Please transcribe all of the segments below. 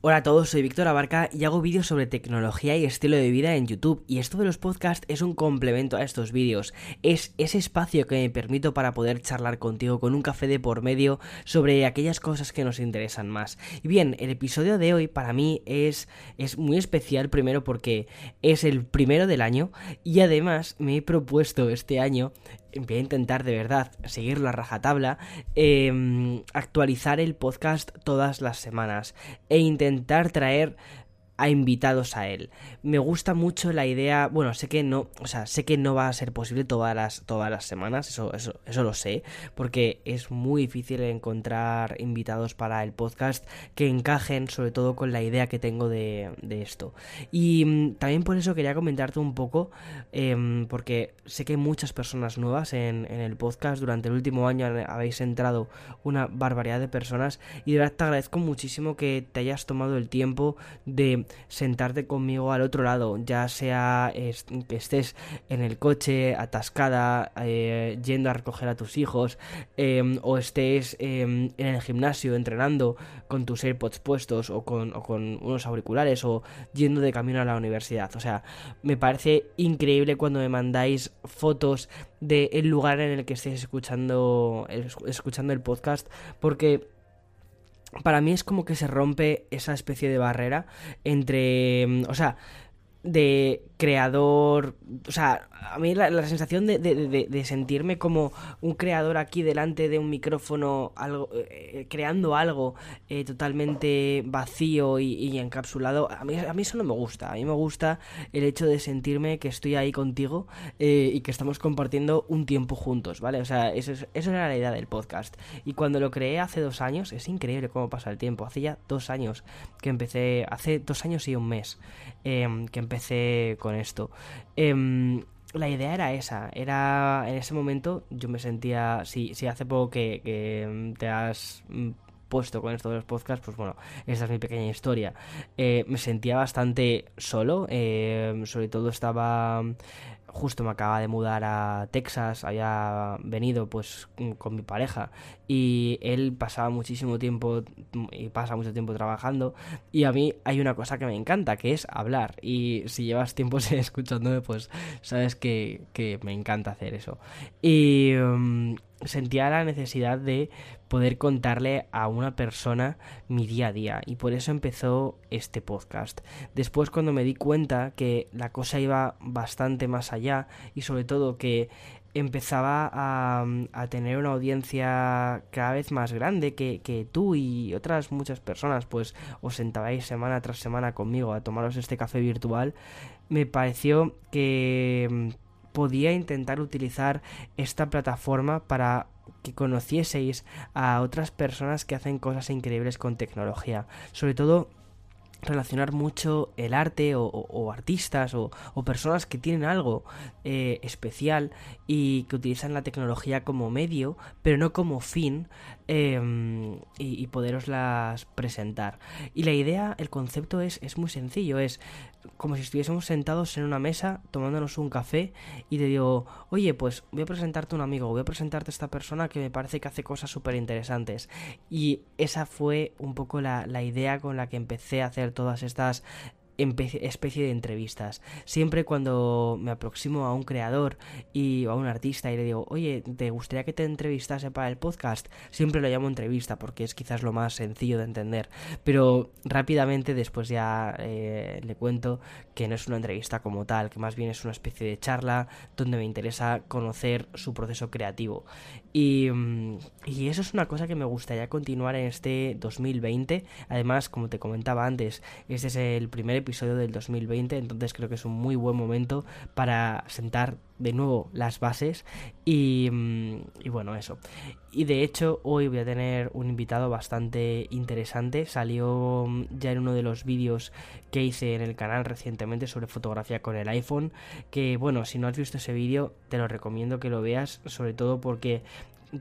Hola a todos, soy Víctor Abarca y hago vídeos sobre tecnología y estilo de vida en YouTube y esto de los podcasts es un complemento a estos vídeos, es ese espacio que me permito para poder charlar contigo con un café de por medio sobre aquellas cosas que nos interesan más. Y bien, el episodio de hoy para mí es, es muy especial primero porque es el primero del año y además me he propuesto este año voy a intentar de verdad seguir la rajatabla, eh, actualizar el podcast todas las semanas e intentar traer a invitados a él. Me gusta mucho la idea, bueno, sé que no, o sea, sé que no va a ser posible todas las, todas las semanas, eso, eso, eso lo sé, porque es muy difícil encontrar invitados para el podcast que encajen sobre todo con la idea que tengo de, de esto. Y mm, también por eso quería comentarte un poco, eh, porque sé que hay muchas personas nuevas en, en el podcast, durante el último año habéis entrado una barbaridad de personas y de verdad te agradezco muchísimo que te hayas tomado el tiempo de sentarte conmigo al otro lado, ya sea que estés en el coche atascada, eh, yendo a recoger a tus hijos, em, o estés em, en el gimnasio entrenando con tus AirPods puestos o con, o con unos auriculares o yendo de camino a la universidad. O sea, me parece increíble cuando me mandáis fotos del lugar en el que estéis escuchando, escuchando el podcast porque para mí es como que se rompe esa especie de barrera entre, mm, o sea, de creador, o sea, a mí la, sensación de, sentirme como un creador aquí delante de un micrófono, algo, eh, creando algo eh, totalmente vacío y, encapsulado, a mí, a mí eso no me gusta. A mí me gusta el hecho de sentirme que estoy ahí contigo eh, y que estamos compartiendo un tiempo juntos, ¿vale? O sea, eso, es, eso era la idea del podcast. Y cuando lo creé hace dos años, es increíble cómo pasa el tiempo. Hace ya dos años que empecé, hace dos años y un mes em, que empecé con esto. Em, la idea era esa, era en ese momento yo me sentía, si, si hace poco que, que te has mm, puesto con esto de los podcasts, pues bueno, esta es mi pequeña historia. Eh, me sentía bastante solo, eh, sobre todo estaba justo me acaba de mudar a Texas, había venido pues con mi pareja y él pasaba muchísimo tiempo y pasa mucho tiempo trabajando y a mí hay una cosa que me encanta que es hablar y si llevas tiempo escuchándome pues sabes que, que me encanta hacer eso. Y um, sentía la necesidad de poder contarle a una persona mi día a día y por eso empezó este podcast. Después cuando me di cuenta que la cosa iba bastante más allá y sobre todo que empezaba a, a, tener una audiencia cada vez más grande que, que, tú y otras muchas personas pues os sentabais semana tras semana conmigo a tomaros este café virtual me pareció que podía intentar utilizar esta plataforma para que conocieseis a otras personas que hacen cosas increíbles con tecnología. Sobre todo relacionar mucho el arte o, artistas o, personas que tienen algo eh, especial y que utilizan la tecnología como medio pero no como fin em, y, y, poderoslas presentar y la idea el concepto es, es muy sencillo es como si estuviésemos sentados en una mesa tomándonos un café y te digo, oye, pues voy a presentarte un amigo, voy a presentarte a esta persona que me parece que hace cosas súper interesantes. Y esa fue un poco la, la idea con la que empecé a hacer todas estas especie de entrevistas. Siempre cuando me aproximo a un creador y a un artista y le digo, oye, ¿te gustaría que te entrevistase para el podcast? Siempre lo llamo entrevista porque es quizás lo más sencillo de entender. Pero rápidamente después ya eh, le cuento que no es una entrevista como tal, que más bien es una especie de charla donde me interesa conocer su proceso creativo. Y, mm, y eso es una cosa que me gustaría continuar en este 2020. Además, como te comentaba antes, este es el primer episodio del 2020, entonces creo que es un muy buen momento para sentar de nuevo las bases y, mm, y, bueno eso. Y de hecho hoy voy a tener un invitado bastante interesante. Salió mm, ya en uno de los vídeos que hice en el canal recientemente sobre fotografía con el iPhone que bueno si no has visto ese vídeo te lo recomiendo que lo veas sobre todo porque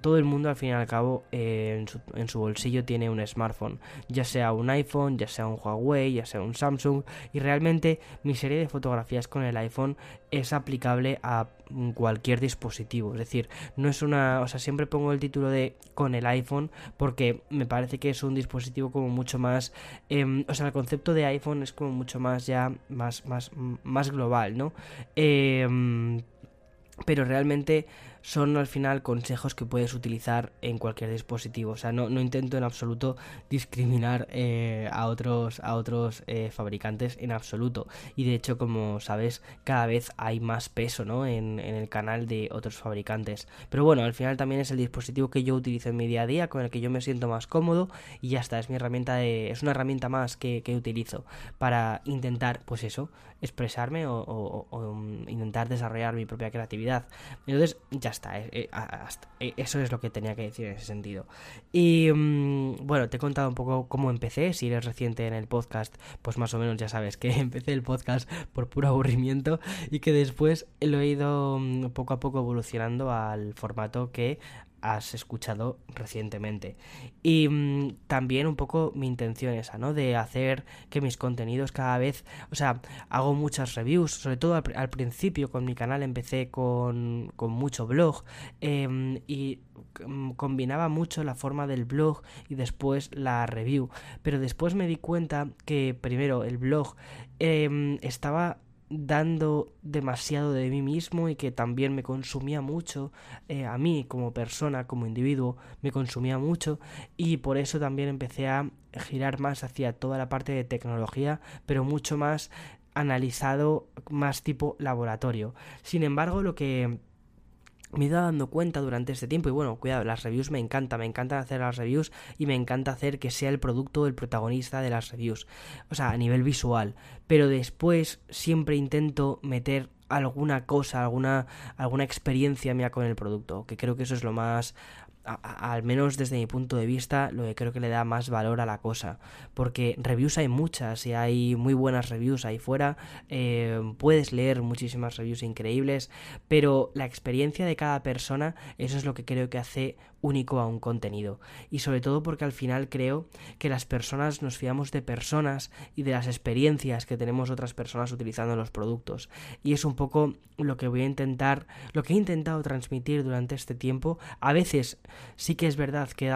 todo el mundo al fin y al cabo eh, en, su, bolsillo tiene un smartphone, ya sea un iPhone, ya sea un Huawei, ya sea un Samsung y realmente mi serie de fotografías con el iPhone es aplicable a cualquier dispositivo, es decir, no es una, o sea, siempre pongo el título de con el iPhone porque me parece que es un dispositivo como mucho más, em, o sea, el concepto de iPhone es como mucho más ya, más, más, más global, ¿no? Eh, pero realmente son al final consejos que puedes utilizar en cualquier dispositivo. O sea, no, no intento en absoluto discriminar eh, a otros, a otros eh, fabricantes en absoluto. Y de hecho, como sabes, cada vez hay más peso ¿no? en, el canal de otros fabricantes. Pero bueno, al final también es el dispositivo que yo utilizo en mi día a día, con el que yo me siento más cómodo y ya está, es mi herramienta de, es una herramienta más que, que utilizo para intentar, pues eso, expresarme o, um, intentar desarrollar mi propia creatividad. Entonces, ya está, eh, eh, eh, eso es lo que tenía que decir en ese sentido. Y mm, bueno, te he contado un poco cómo empecé, si eres reciente en el podcast, pues más o menos ya sabes que empecé el podcast por puro aburrimiento y que después lo he ido mm, poco a poco evolucionando al formato que has escuchado recientemente. Y mm, también un poco mi intención esa, ¿no? De hacer que mis contenidos cada vez, o sea, hago muchas reviews, sobre todo al, principio con mi canal empecé con, con mucho blog em, y mm, combinaba mucho la forma del blog y después la review. Pero después me di cuenta que primero el blog em, estaba dando demasiado de mí mismo y que también me consumía mucho eh, a mí como persona, como individuo, me consumía mucho y por eso también empecé a girar más hacia toda la parte de tecnología, pero mucho más analizado, más tipo laboratorio. Sin embargo, lo que me he ido dando cuenta durante este tiempo y bueno, cuidado, las reviews me encanta, me encanta hacer las reviews y me encanta hacer que sea el producto el protagonista de las reviews, o sea, a nivel visual, pero después siempre intento meter alguna cosa, alguna alguna experiencia mía con el producto, que creo que eso es lo más al menos desde mi punto de vista, lo que creo que le da más valor a la cosa. Porque reviews hay muchas y hay muy buenas reviews ahí fuera. Eh, puedes leer muchísimas reviews increíbles, pero la experiencia de cada persona, eso es lo que creo que hace único a un contenido. Y sobre todo porque al final creo que las personas nos fiamos de personas y de las experiencias que tenemos otras personas utilizando los productos. Y es un poco lo que voy a intentar, lo que he intentado transmitir durante este tiempo. A veces sí que es verdad que he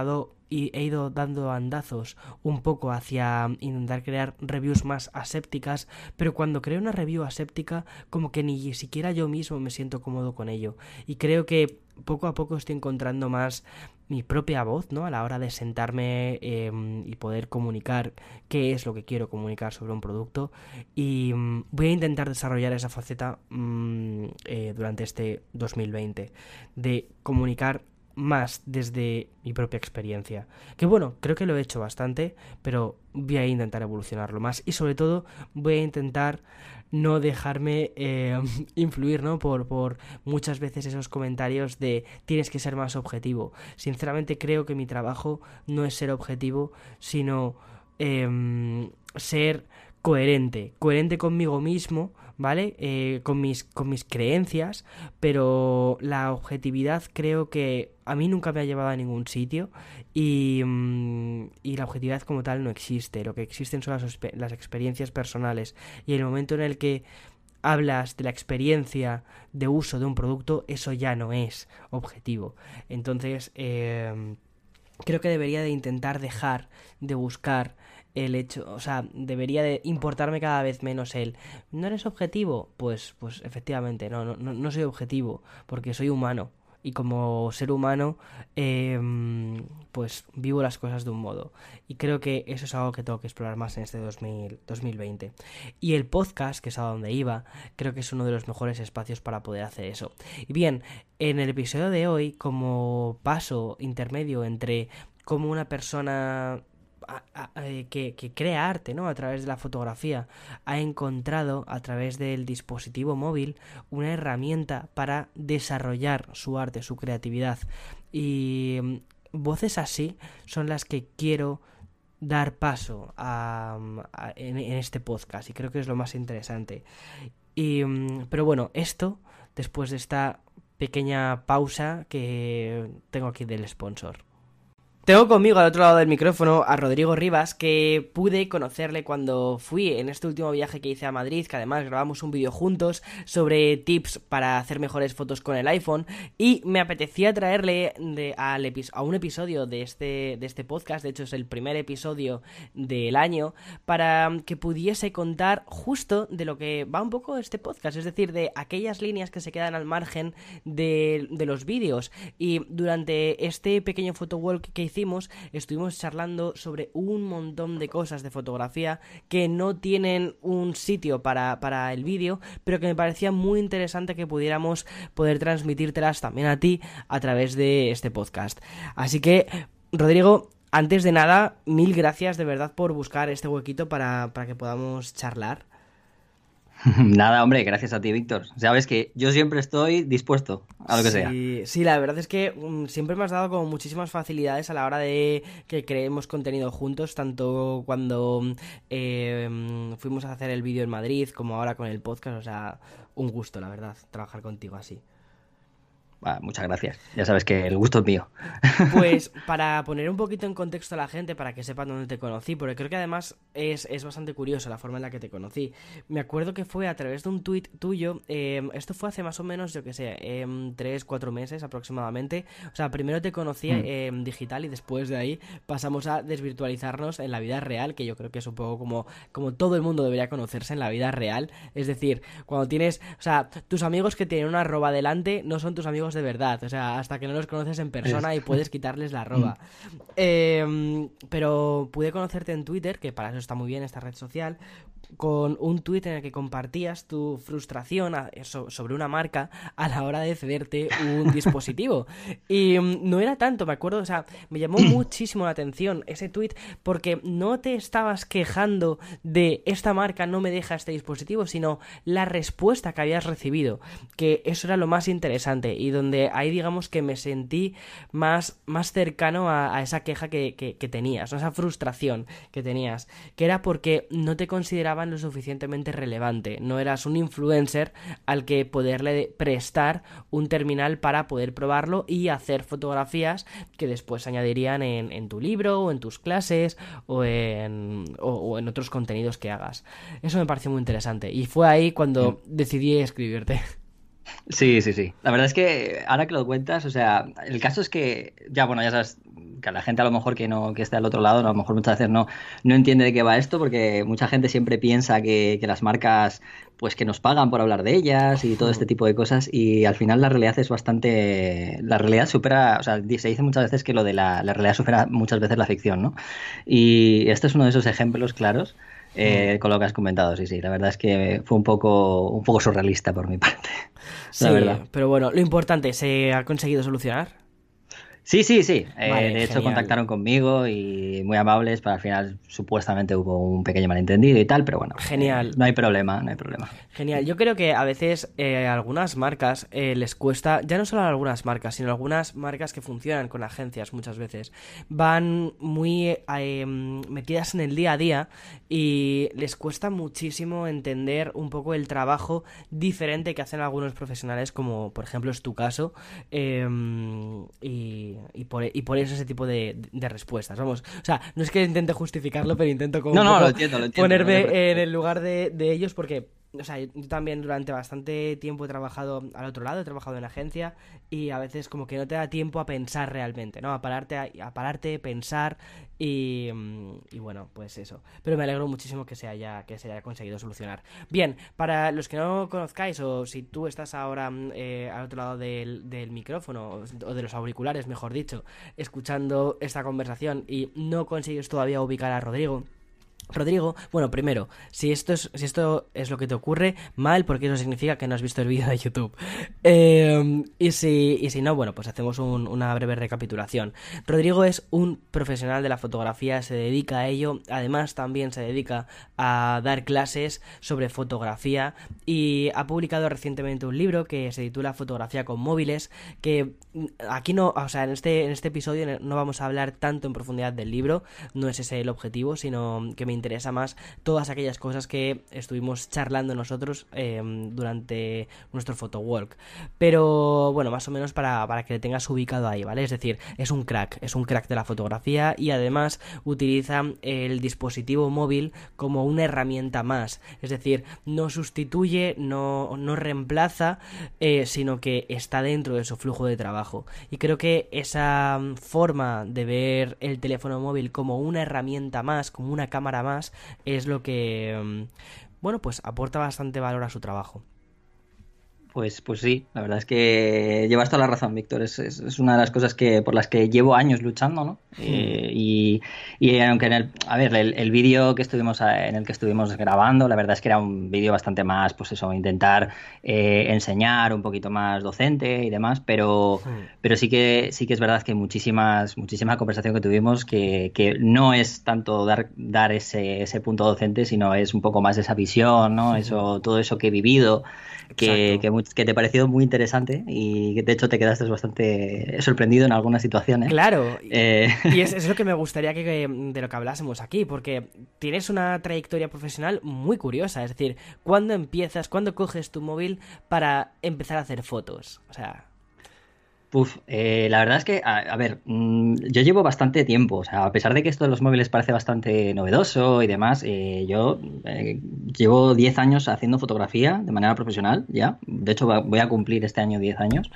he ido dando andazos un poco hacia intentar crear reviews más asépticas, pero cuando creo una review aséptica como que ni siquiera yo mismo me siento cómodo con ello. Y creo que poco a poco estoy encontrando más mi propia voz, ¿no? A la hora de sentarme em, y poder comunicar qué es lo que quiero comunicar sobre un producto. Y mm, voy a intentar desarrollar esa faceta mm, eh, durante este 2020 de comunicar más desde mi propia experiencia. Que bueno, creo que lo he hecho bastante, pero voy a intentar evolucionarlo más y sobre todo voy a intentar no dejarme eh, influir ¿no? Por, por muchas veces esos comentarios de tienes que ser más objetivo. Sinceramente creo que mi trabajo no es ser objetivo, sino em, ser coherente, coherente conmigo mismo, ¿vale? Eh, con, mis, con mis creencias, pero la objetividad creo que a mí nunca me ha llevado a ningún sitio y, mm, y la objetividad como tal no existe, lo que existen son las, las experiencias personales y el momento en el que hablas de la experiencia de uso de un producto, eso ya no es objetivo. Entonces, eh, creo que debería de intentar dejar de buscar el hecho, o sea, debería de importarme cada vez menos el ¿no eres objetivo? Pues pues efectivamente, no no no soy objetivo, porque soy humano. Y como ser humano em, pues vivo las cosas de un modo. Y creo que eso es algo que tengo que explorar más en este 2020 y el podcast que es a donde iba creo que es uno de los mejores espacios para poder hacer eso. Y bien en el episodio de hoy como paso intermedio entre cómo una persona eh, que, crea arte ¿no? a través de la fotografía ha encontrado a través del dispositivo móvil una herramienta para desarrollar su arte, su creatividad. Y mm, voces así son las que quiero dar paso a, en, este podcast y creo que es lo más interesante. Y, mm, pero bueno, esto, después de esta pequeña pausa que tengo aquí del sponsor. Tengo conmigo al otro lado del micrófono a Rodrigo Rivas, que pude conocerle cuando fui en este último viaje que hice a Madrid, que además grabamos un vídeo juntos sobre tips para hacer mejores fotos con el iPhone, y me apetecía traerle a un episodio de este, de este podcast, de hecho es el primer episodio del año, para que pudiese contar justo de lo que va un poco este podcast, es decir, de aquellas líneas que se quedan al margen de, de los vídeos. Y durante este pequeño photowalk que hicimos, estuvimos charlando sobre un montón de cosas de fotografía que no tienen un sitio para, para el vídeo, pero que me parecía muy interesante que pudiéramos poder transmitírtelas también a ti a través de este podcast. Así que, Rodrigo, antes de nada, mil gracias de verdad por buscar este huequito para, para que podamos charlar. Nada, hombre, gracias a ti, Víctor. Sabes que yo siempre estoy dispuesto a lo que sea. Sí, la verdad es que mm, siempre me has dado como muchísimas facilidades a la hora de que creemos contenido juntos, tanto cuando em, fuimos a hacer el vídeo en Madrid como ahora con el podcast. O sea, un gusto, la verdad, trabajar contigo así muchas gracias. Ya sabes que el gusto es mío. Pues para poner un poquito en contexto a la gente, para que sepan dónde te conocí, porque creo que además es, bastante curioso la forma en la que te conocí. Me acuerdo que fue a través de un tuit tuyo, em, esto fue hace más o menos, yo que sé, eh, tres, cuatro meses aproximadamente. O sea, primero te conocí mm. en digital y después de ahí pasamos a desvirtualizarnos en la vida real, que yo creo que es un poco como, como todo el mundo debería conocerse en la vida real. Es decir, cuando tienes, o sea, tus amigos que tienen una arroba delante no son tus amigos de verdad, o sea, hasta que no los conoces en persona y puedes quitarles la roba. Em, pero pude conocerte en Twitter, que para eso está muy bien esta red social, con un tuit en el que compartías tu frustración sobre una marca a la hora de cederte un dispositivo. Y mm, no era tanto, me acuerdo, o sea, me llamó muchísimo la atención ese tuit porque no te estabas quejando de esta marca no me deja este dispositivo, sino la respuesta que habías recibido, que eso era lo más interesante y donde ahí digamos que me sentí más, más cercano a, esa queja que, que, tenías, a esa frustración que tenías, que era porque no te consideraba lo suficientemente relevante. No eras un influencer al que poderle prestar un terminal para poder probarlo y hacer fotografías que después añadirían en, tu libro o en tus clases o en, o, en otros contenidos que hagas. Eso me pareció muy interesante y fue ahí cuando mm. decidí escribirte. Sí, sí, sí. La verdad es que ahora que lo cuentas, o sea, el caso es que, ya bueno, ya sabes, que la gente a lo mejor que no que está al otro lado, a lo mejor muchas veces no, no entiende de qué va esto, porque mucha gente siempre piensa que, las marcas pues que nos pagan por hablar de ellas y todo este tipo de cosas y al final la realidad es bastante la realidad supera o sea se dice muchas veces que lo de la, la realidad supera muchas veces la ficción no y este es uno de esos ejemplos claros eh, con lo que has comentado, sí, sí. La verdad es que fue un poco, un poco surrealista por mi parte. Sí, pero bueno, lo importante, ¿se ha conseguido solucionar? Sí, sí, sí. Eh, de hecho, contactaron conmigo y muy amables, pero al final supuestamente hubo un pequeño malentendido y tal, pero bueno. Genial. no hay problema, no hay problema. Genial. Yo creo que a veces eh, algunas marcas eh, les cuesta, ya no solo a algunas marcas, sino algunas marcas que funcionan con agencias muchas veces, van muy em, metidas en el día a día y les cuesta muchísimo entender un poco el trabajo diferente que hacen algunos profesionales, como por ejemplo es tu caso, em, y y, por, eso ese tipo de, respuestas. Vamos, o sea, no es que intente justificarlo, pero intento como ponerme en el lugar de, de ellos porque o sea, yo también durante bastante tiempo he trabajado al otro lado, he trabajado en agencia y a veces como que no te da tiempo a pensar realmente, ¿no? A pararte, a, pararte, pensar y, y, bueno, pues eso. Pero me alegro muchísimo que se haya que se haya conseguido solucionar. Bien, para los que no conozcáis o si tú estás ahora eh, al otro lado del, del micrófono o de los auriculares, mejor dicho, escuchando esta conversación y no consigues todavía ubicar a Rodrigo, Rodrigo, bueno, primero, si esto es, si esto es lo que te ocurre, mal, porque eso significa que no has visto el vídeo de YouTube. Em, y, si, y si no, bueno, pues hacemos una breve recapitulación. Rodrigo es un profesional de la fotografía, se dedica a ello, además también se dedica a dar clases sobre fotografía y ha publicado recientemente un libro que se titula Fotografía con móviles, que aquí no, o sea, en este, en este episodio no vamos a hablar tanto en profundidad del libro, no es ese el objetivo, sino que me interesa más todas aquellas cosas que estuvimos charlando nosotros em, durante nuestro photowalk. Pero bueno, más o menos para, para que le tengas ubicado ahí, ¿vale? Es decir, es un crack, es un crack de la fotografía y además utiliza el dispositivo móvil como una herramienta más. Es decir, no sustituye, no, no reemplaza, eh, sino que está dentro de su flujo de trabajo. Y creo que esa forma de ver el teléfono móvil como una herramienta más, como una cámara más, es lo que, mm, bueno, pues aporta bastante valor a su trabajo. Pues, pues sí, la verdad es que llevas toda la razón, Víctor. Es, es, una de las cosas que por las que llevo años luchando, ¿no? Eh, y, y, aunque en el, a ver, el, el vídeo que estuvimos en el que estuvimos grabando, la verdad es que era un vídeo bastante más, pues eso, intentar eh, enseñar un poquito más docente y demás, pero, pero sí que sí que es verdad que muchísimas, muchísima conversación que tuvimos que, que no es tanto dar, dar ese, ese punto docente, sino es un poco más esa visión, ¿no? Eso, todo eso que he vivido que, que, te ha parecido muy interesante y que de hecho te quedaste bastante sorprendido en algunas situaciones. Claro, eh... y es, es, lo que me gustaría que, de lo que hablásemos aquí, porque tienes una trayectoria profesional muy curiosa, es decir, ¿cuándo empiezas, cuándo coges tu móvil para empezar a hacer fotos? O sea... Uf, eh, la verdad es que, a, ver, mmm, yo llevo bastante tiempo, o sea, a pesar de que esto de los móviles parece bastante novedoso y demás, eh, yo eh, llevo 10 años haciendo fotografía de manera profesional, ya, de hecho voy a cumplir este año 10 años,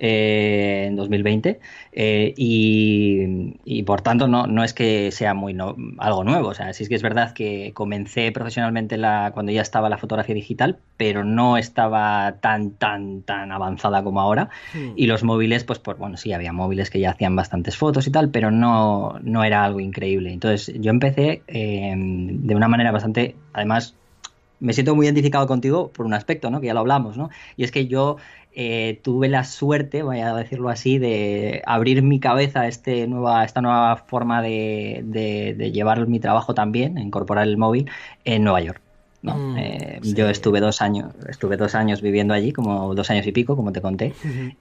eh, en 2020 eh, y, y, por tanto no, no es que sea muy no, algo nuevo, o sea, sí es que es verdad que comencé profesionalmente la, cuando ya estaba la fotografía digital, pero no estaba tan, tan, tan avanzada como ahora Hmm. y los móviles, pues, por, bueno, sí, había móviles que ya hacían bastantes fotos y tal, pero no, no era algo increíble. Entonces yo empecé eh, de una manera bastante, además, me siento muy identificado contigo por un aspecto, ¿no? Que ya lo hablamos, ¿no? Y es que yo eh, tuve la suerte, voy a decirlo así, de abrir mi cabeza a este nueva, esta nueva forma de, de, de llevar mi trabajo también, incorporar el móvil en Nueva York. ¿No? Mm, eh, sí. Yo estuve dos años, estuve dos años viviendo allí, como dos años y pico, como te conté,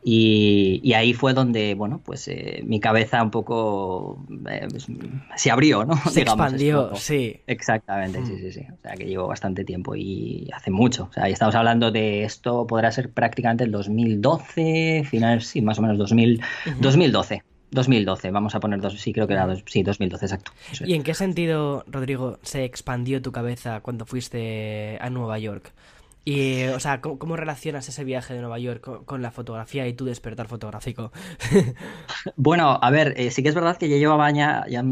y, y ahí fue donde, bueno, pues eh, mi cabeza un poco eh, pues, se abrió, ¿no? Se Digamos, expandió, sí. Exactamente, Mm. sí, sí, sí. O sea, que llevo bastante tiempo y hace mucho. O sea, y estamos hablando de esto, podrá ser prácticamente el 2012, finales, sí, más o menos 2000, Ujú. 2012. 2012, vamos a poner dos, sí, creo que era, dos, sí, 2012, exacto. Es. ¿Y en qué sentido, Rodrigo, se expandió tu cabeza cuando fuiste a Nueva York? Y, o sea, ¿cómo, cómo relacionas ese viaje de Nueva York con, con la fotografía y tu despertar fotográfico? Bueno, a ver, eh, sí que es verdad que yo llevaba ya, ya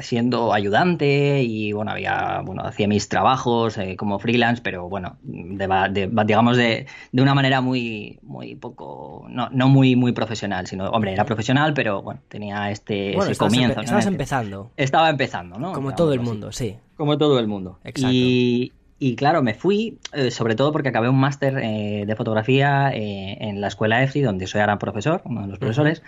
siendo ayudante y bueno, había, bueno, hacía mis trabajos eh, como freelance, pero bueno, de, de- digamos de, de una manera muy, muy poco, no, no muy, muy profesional, sino, hombre, era profesional, pero bueno, tenía este Bueno, ese estabas, comienzo. empe- ¿no? estabas empezando, Estaba empezando, ¿no? como todo el así. mundo, sí. Como todo el mundo. Exacto. Y, y claro, me fui, eh, sobre todo porque acabé un máster eh, de fotografía eh, en la escuela EFRI, donde soy ahora profesor, uno de los profesores.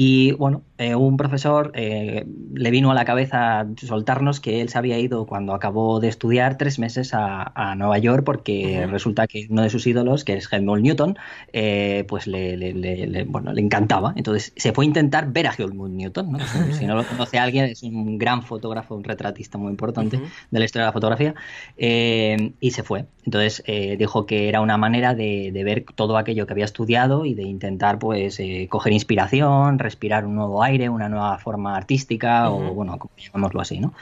Y bueno, eh, un profesor eh, le vino a la cabeza soltarnos que él se había ido cuando acabó de estudiar tres meses a, a Nueva York porque Ujú. resulta que uno de sus ídolos, que es Helmut Newton, eh, pues le, le- le- le- bueno, le encantaba. Entonces se fue a intentar ver a Helmut Newton. ¿no? Si no lo conoce alguien, es un gran fotógrafo, un retratista muy importante Ujú. de la historia de la fotografía, eh, y se fue. Entonces eh, dijo que era una manera de, de ver todo aquello que había estudiado y de intentar pues eh, coger inspiración, respirar un nuevo aire, una nueva forma artística, o bueno, llamémoslo así, ¿no?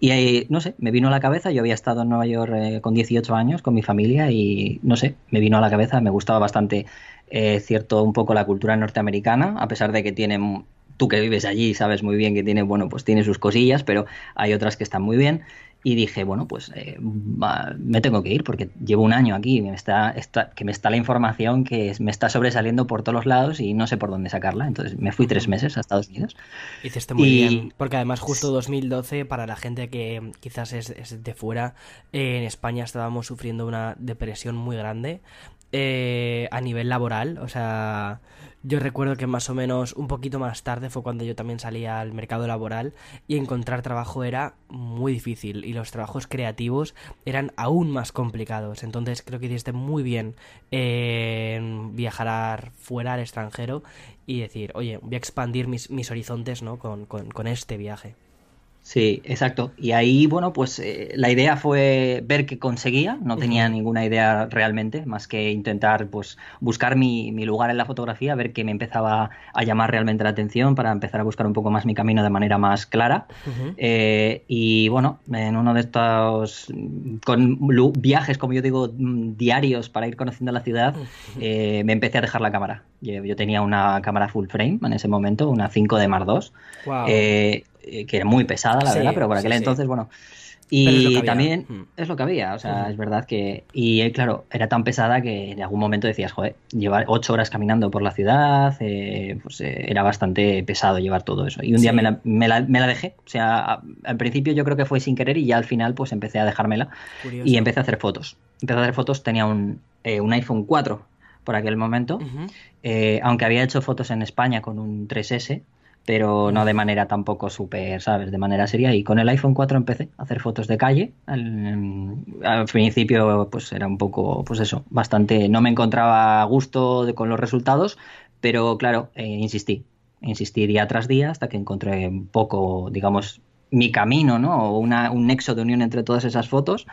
Y eh, no sé, me vino a la cabeza, yo había estado en Nueva York eh, con 18 años con mi familia y no sé, me vino a la cabeza, me gustaba bastante eh, cierto un poco la cultura norteamericana, a pesar de que tiene, tú que vives allí sabes muy bien que tiene, bueno, pues tiene sus cosillas, pero hay otras que están muy bien. Y dije, bueno, pues eh, me tengo que ir porque llevo un año aquí, me está, está, que me está la información que me está sobresaliendo por todos los lados y no sé por dónde sacarla. Entonces me fui tres meses a Estados Unidos. Hiciste muy Y- bien, porque además justo 2012, para la gente que quizás es, es de fuera, eh, en España estábamos sufriendo una depresión muy grande eh, a nivel laboral. O sea, yo recuerdo que más o menos un poquito más tarde fue cuando yo también salía al mercado laboral y encontrar trabajo era muy difícil y los trabajos creativos eran aún más complicados. Entonces creo que hiciste muy bien en viajar fuera al extranjero y decir, oye, voy a expandir mis, horizontes ¿no? con este viaje. Sí, exacto. Y ahí, bueno, pues eh, la idea fue ver qué conseguía. No tenía ninguna idea realmente, más que intentar, pues, buscar mi, mi, lugar en la fotografía, ver qué me empezaba a llamar realmente la atención para empezar a buscar un poco más mi camino de manera más clara. Eh, y bueno, en uno de estos con viajes, como yo digo, mm, diarios para ir conociendo la ciudad, eh, me empecé a dejar la cámara. Yo, tenía una cámara full frame en ese momento, una 5 de Mar 2. Wow. Eh, que era muy pesada, la verdad, pero por aquel entonces, bueno. Y también mm. es lo que había, o sea, es verdad que. Y eh, claro, era tan pesada que en algún momento decías, joder, llevar ocho horas caminando por la ciudad, eh, pues era bastante pesado llevar todo eso. Y un día me la, me, la, me, la, dejé, o sea, al principio yo creo que fue sin querer y ya al final pues empecé a dejármela y empecé a hacer fotos. Empecé a hacer fotos, tenía un, un iPhone 4 por aquel momento, aunque había hecho fotos en España con un 3S pero no de manera tampoco súper, ¿sabes? De manera seria. Y con el iPhone 4 empecé a hacer fotos de calle. Al, principio, pues era un poco, pues eso, bastante. No me encontraba a gusto con los resultados, pero claro, eh, insistí. Insistí día tras día hasta que encontré un poco, digamos, mi camino, ¿no? O una, un nexo de unión entre todas esas fotos.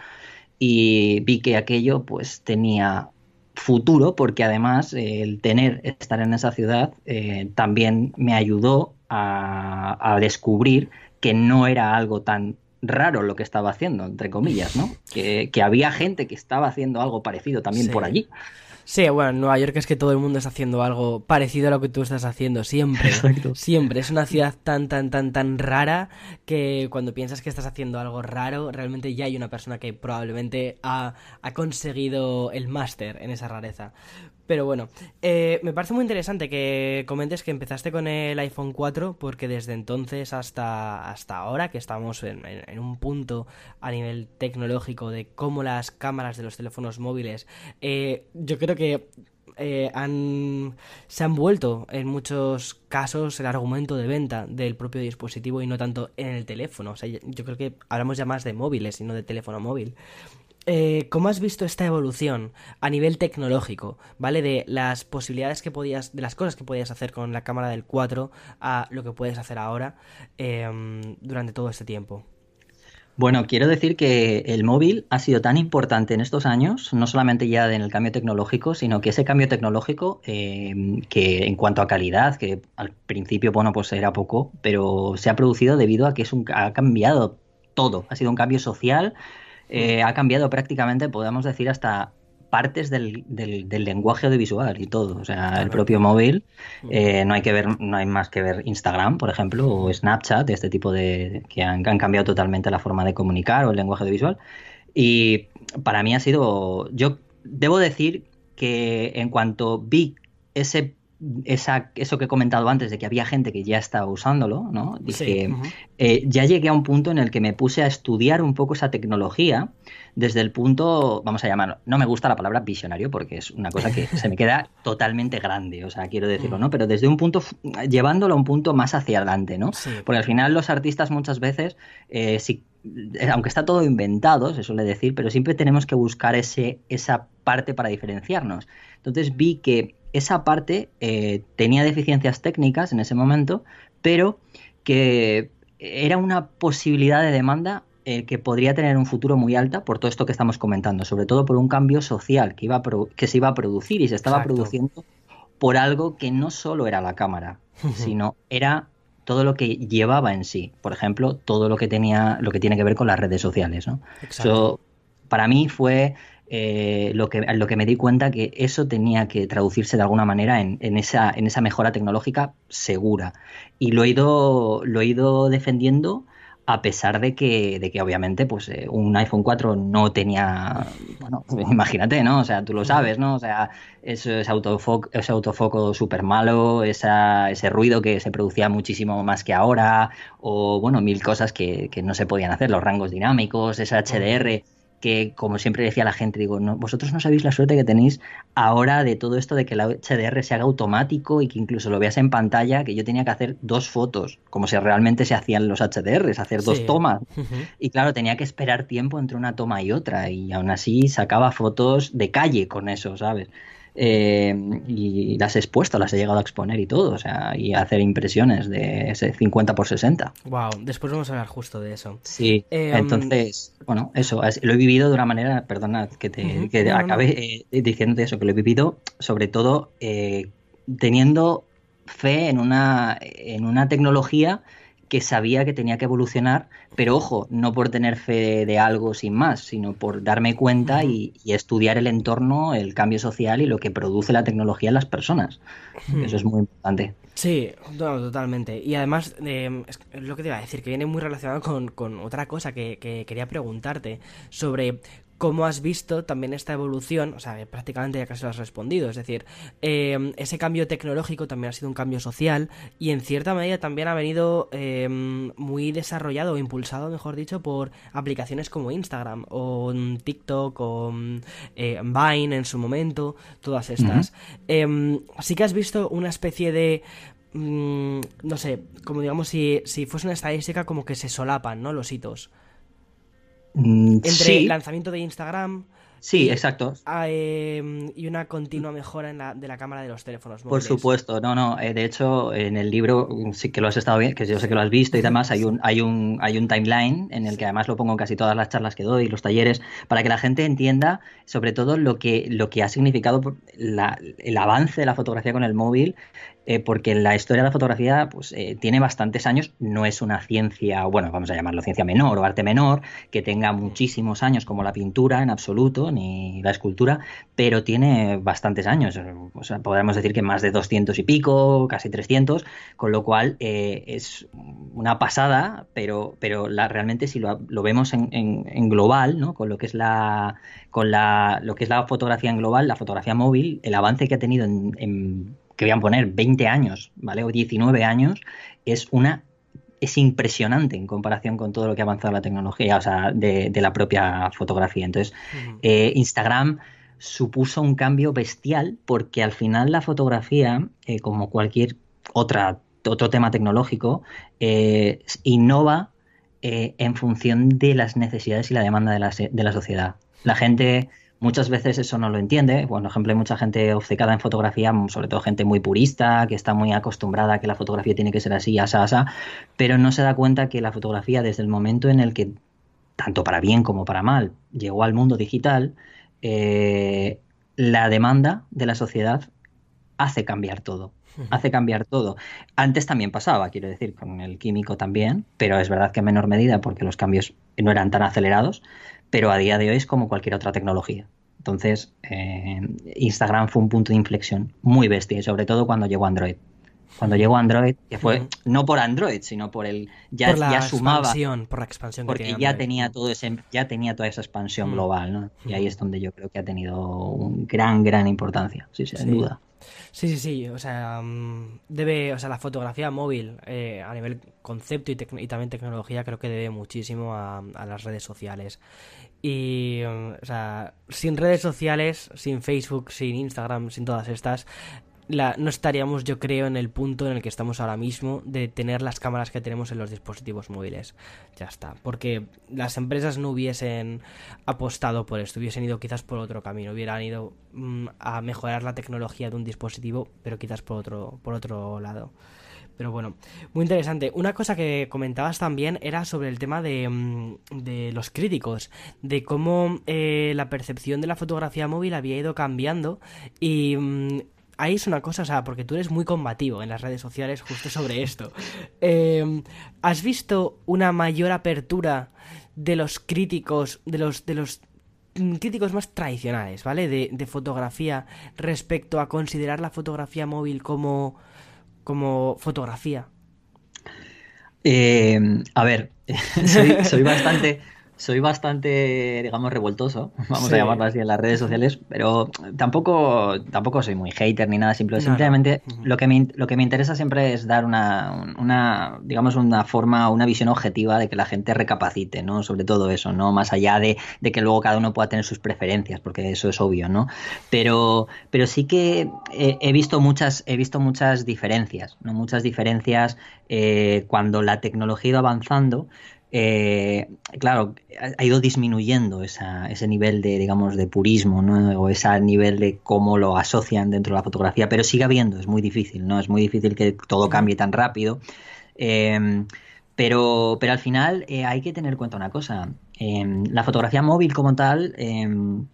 Y vi que aquello, pues tenía futuro porque además el tener estar en esa ciudad eh, también me ayudó a, descubrir que no era algo tan raro lo que estaba haciendo, entre comillas, ¿no? Que, había gente que estaba haciendo algo parecido también por allí. Sí, bueno, en Nueva York es que todo el mundo está haciendo algo parecido a lo que tú estás haciendo, siempre. Exacto. Siempre. Es una ciudad tan, tan, tan, tan rara que cuando piensas que estás haciendo algo raro, realmente ya hay una persona que probablemente ha, ha conseguido el máster en esa rareza. Pero bueno, eh, me parece muy interesante que comentes que empezaste con el iPhone 4 porque desde entonces hasta, hasta ahora, que estamos en, un punto a nivel tecnológico de cómo las cámaras de los teléfonos móviles, eh, yo creo que eh, se han vuelto en muchos casos el argumento de venta del propio dispositivo y no tanto en el teléfono. O sea, yo creo que hablamos ya más de móviles y no de teléfono móvil. Eh, ¿Cómo has visto esta evolución a nivel tecnológico, ¿vale? De las posibilidades que podías, de las cosas que podías hacer con la cámara del 4 a lo que puedes hacer ahora em, durante todo este tiempo. Bueno, quiero decir que el móvil ha sido tan importante en estos años, no solamente ya en el cambio tecnológico, sino que ese cambio tecnológico, em, que en cuanto a calidad, que al principio, bueno, pues era poco, pero se ha producido debido a que es un, ha cambiado todo. Ha sido un cambio social, eh, ha cambiado prácticamente, podemos decir, hasta partes del, del, lenguaje audiovisual y todo. O sea, el propio móvil, eh, no hay que ver, no hay más que ver Instagram, por ejemplo, o Snapchat, este tipo de. que han, han, cambiado totalmente la forma de comunicar o el lenguaje audiovisual. Y para mí ha sido. Yo debo decir que en cuanto vi ese esa, eso que he comentado antes de que había gente que ya estaba usándolo, ¿no? Dije, eh, ya llegué a un punto en el que me puse a estudiar un poco esa tecnología desde el punto, vamos a llamarlo, no me gusta la palabra visionario porque es una cosa que se me queda totalmente grande, o sea, quiero decirlo, ¿no? Pero desde un punto, llevándolo a un punto más hacia adelante, ¿no? Porque al final los artistas muchas veces, eh, eh, aunque está todo inventado, se suele decir, pero siempre tenemos que buscar ese, esa parte para diferenciarnos. Entonces vi que esa parte eh, tenía deficiencias técnicas en ese momento, pero que era una posibilidad de demanda eh, que podría tener un futuro muy alta por todo esto que estamos comentando, sobre todo por un cambio social que, iba que se iba a producir y se estaba produciendo por algo que no solo era la cámara, sino era todo lo que llevaba en sí. Por ejemplo, todo lo que tenía, lo que tiene que ver con las redes sociales. ¿no? para mí fue eh, lo, que, lo que me di cuenta que eso tenía que traducirse de alguna manera en, esa, en esa mejora tecnológica segura. Y lo he ido, lo he ido defendiendo a pesar de que, de que obviamente pues eh, un iPhone 4 no tenía, bueno, imagínate, ¿no? O sea, tú lo sabes, ¿no? O sea, ese, autofoco, ese autofoco súper malo, ese ruido que se producía muchísimo más que ahora, o bueno, mil cosas que, que no se podían hacer, los rangos dinámicos, ese HDR que como siempre decía la gente, digo, no, vosotros no sabéis la suerte que tenéis ahora de todo esto de que la HDR se haga automático y que incluso lo veas en pantalla, que yo tenía que hacer dos fotos, como si realmente se hacían los HDRs, hacer dos tomas. Y claro, tenía que esperar tiempo entre una toma y otra y aún así sacaba fotos de calle con eso, ¿sabes? Eh, y las he expuesto, las he llegado a exponer y todo, o sea, y hacer impresiones de ese 50 por 60. Wow, después vamos a hablar justo de eso. Sí, eh, entonces, bueno, eso, lo he vivido de una manera, perdona que te que acabe eh, diciéndote eso, que lo he vivido sobre todo teniendo fe en una, en una tecnología que sabía que tenía que evolucionar, pero ojo, no por tener fe de algo sin más, sino por darme cuenta y, estudiar el entorno, el cambio social y lo que produce la tecnología en las personas. Eso es muy importante. Sí, totalmente. Y además, eh, es lo que te iba a decir, que viene muy relacionado con, otra cosa que, que, quería preguntarte sobre cómo has visto también esta evolución, o sea, prácticamente ya casi lo has respondido, es decir, em, ese cambio tecnológico también ha sido un cambio social y en cierta medida también ha venido em, muy desarrollado o impulsado, mejor dicho, por aplicaciones como Instagram o TikTok o eh, Vine en su momento, todas estas. Em, sí que has visto una especie de mm, no sé, como digamos si, si fuese una estadística como que se solapan, ¿no? Los hitos. Mm, entre el lanzamiento de Instagram. Sí, exacto. Em, y una continua mejora en la, de la cámara de los teléfonos Por supuesto, no, no. Eh, de hecho, en el libro sí que lo has estado bien, que yo sé que lo has visto y demás. Hay un, hay un, hay un timeline en el que además lo pongo en casi todas las charlas que doy, los talleres, para que la gente entienda sobre todo lo que, lo que ha significado el avance de la fotografía con el móvil eh, porque la historia de la fotografía pues, eh, tiene bastantes años, no es una ciencia, bueno, vamos a llamarlo ciencia menor o arte menor, que tenga muchísimos años como la pintura en absoluto, ni la escultura, pero tiene bastantes años, o sea, podríamos decir que más de 200 y pico, casi 300, con lo cual eh, es una pasada, pero, pero la, realmente si lo, vemos en, en, global, ¿no? con lo que es la con la, lo que es la fotografía en global, la fotografía móvil, el avance que ha tenido en que voy a poner 20 años, ¿vale? O 19 años, es una es impresionante en comparación con todo lo que ha avanzado la tecnología, o sea, de, la propia fotografía. Entonces, eh, Instagram supuso un cambio bestial porque al final la fotografía, eh, como cualquier otra, otro tema tecnológico, eh, innova en función de las necesidades y la demanda de la, de la sociedad. La gente Muchas veces eso no lo entiende. Por ejemplo, hay mucha gente obcecada en fotografía, sobre todo gente muy purista, que está muy acostumbrada a que la fotografía tiene que ser así, asa, asa, pero no se da cuenta que la fotografía, desde el momento en el que, tanto para bien como para mal, llegó al mundo digital, eh, la demanda de la sociedad hace cambiar todo. Hace cambiar todo. Antes también pasaba, quiero decir, con el químico también, pero es verdad que en menor medida porque los cambios no eran tan acelerados, pero a día de hoy es como cualquier otra tecnología. Entonces, eh, Instagram fue un punto de inflexión muy bestia, y sobre todo cuando llegó Android. Cuando llegó Android, que fue no por Android, sino por el ya, ya sumaba, por la expansión porque ya tenía todo ese, ya tenía toda esa expansión global, ¿no? Y ahí es donde yo creo que ha tenido un gran, gran importancia, sí, sin duda. Sí, sí, sí. O sea, mm, debe, o sea, la fotografía móvil eh, a nivel concepto y, y, también tecnología creo que debe muchísimo a, las redes sociales. Y, mm, o sea, sin redes sociales, sin Facebook, sin Instagram, sin todas estas, no estaríamos, yo creo, en el punto en el que estamos ahora mismo de tener las cámaras que tenemos en los dispositivos móviles. Ya está. Porque las empresas no hubiesen apostado por esto, hubiesen ido quizás por otro camino, hubieran ido mm, a mejorar la tecnología de un dispositivo, pero quizás por otro, por otro lado. Pero bueno, muy interesante. Una cosa que comentabas también era sobre el tema de, mm, de los críticos, de cómo eh, la percepción de la fotografía móvil había ido cambiando y mm, ahí es una cosa, o sea, porque tú eres muy combativo en las redes sociales justo sobre esto. Em, ¿Has visto una mayor apertura de los críticos, de los, de los mm, críticos más tradicionales, ¿vale? De, fotografía respecto a considerar la fotografía móvil como, como fotografía. Em, a ver, soy, bastante soy bastante, digamos, revoltoso, vamos a llamarlo así en las redes sociales, pero tampoco, tampoco soy muy hater ni nada, simplemente lo, que me, lo que me interesa siempre es dar una, una, digamos, una forma, una visión objetiva de que la gente recapacite, ¿no? Sobre todo eso, ¿no? Más allá de, que luego cada uno pueda tener sus preferencias, porque eso es obvio, ¿no? Pero, pero sí que he, visto muchas, he visto muchas diferencias, ¿no? Muchas diferencias eh, cuando la tecnología iba avanzando eh, claro, ha ido disminuyendo ese nivel de, digamos, de purismo, ¿no? O ese nivel de cómo lo asocian dentro de la fotografía, pero sigue habiendo, es muy difícil, ¿no? Es muy difícil que todo cambie tan rápido. Em, pero, pero al final eh, hay que tener en cuenta una cosa. Em, la fotografía móvil como tal em,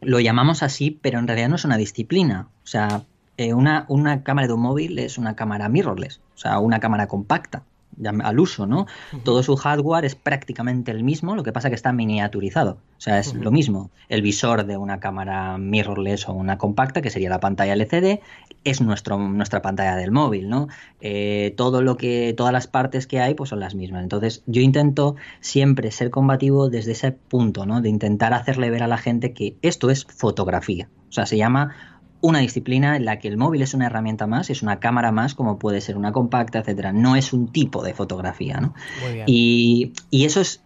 lo llamamos así, pero en realidad no es una disciplina. O sea, eh, una, una cámara de un móvil es una cámara mirrorless, o sea, una cámara compacta al uso, ¿no? Todo su hardware es prácticamente el mismo, lo que pasa que está miniaturizado. O sea, es lo mismo. El visor de una cámara mirrorless o una compacta, que sería la pantalla LCD, es nuestro, nuestra pantalla del móvil, ¿no? Eh, todo lo que, todas las partes que hay, pues son las mismas. Entonces, yo intento siempre ser combativo desde ese punto, ¿no? De intentar hacerle ver a la gente que esto es fotografía. O sea, se llama una disciplina en la que el móvil es una herramienta más, es una cámara más, como puede ser una compacta, etcétera. No es un tipo de fotografía, ¿no? Y, eso es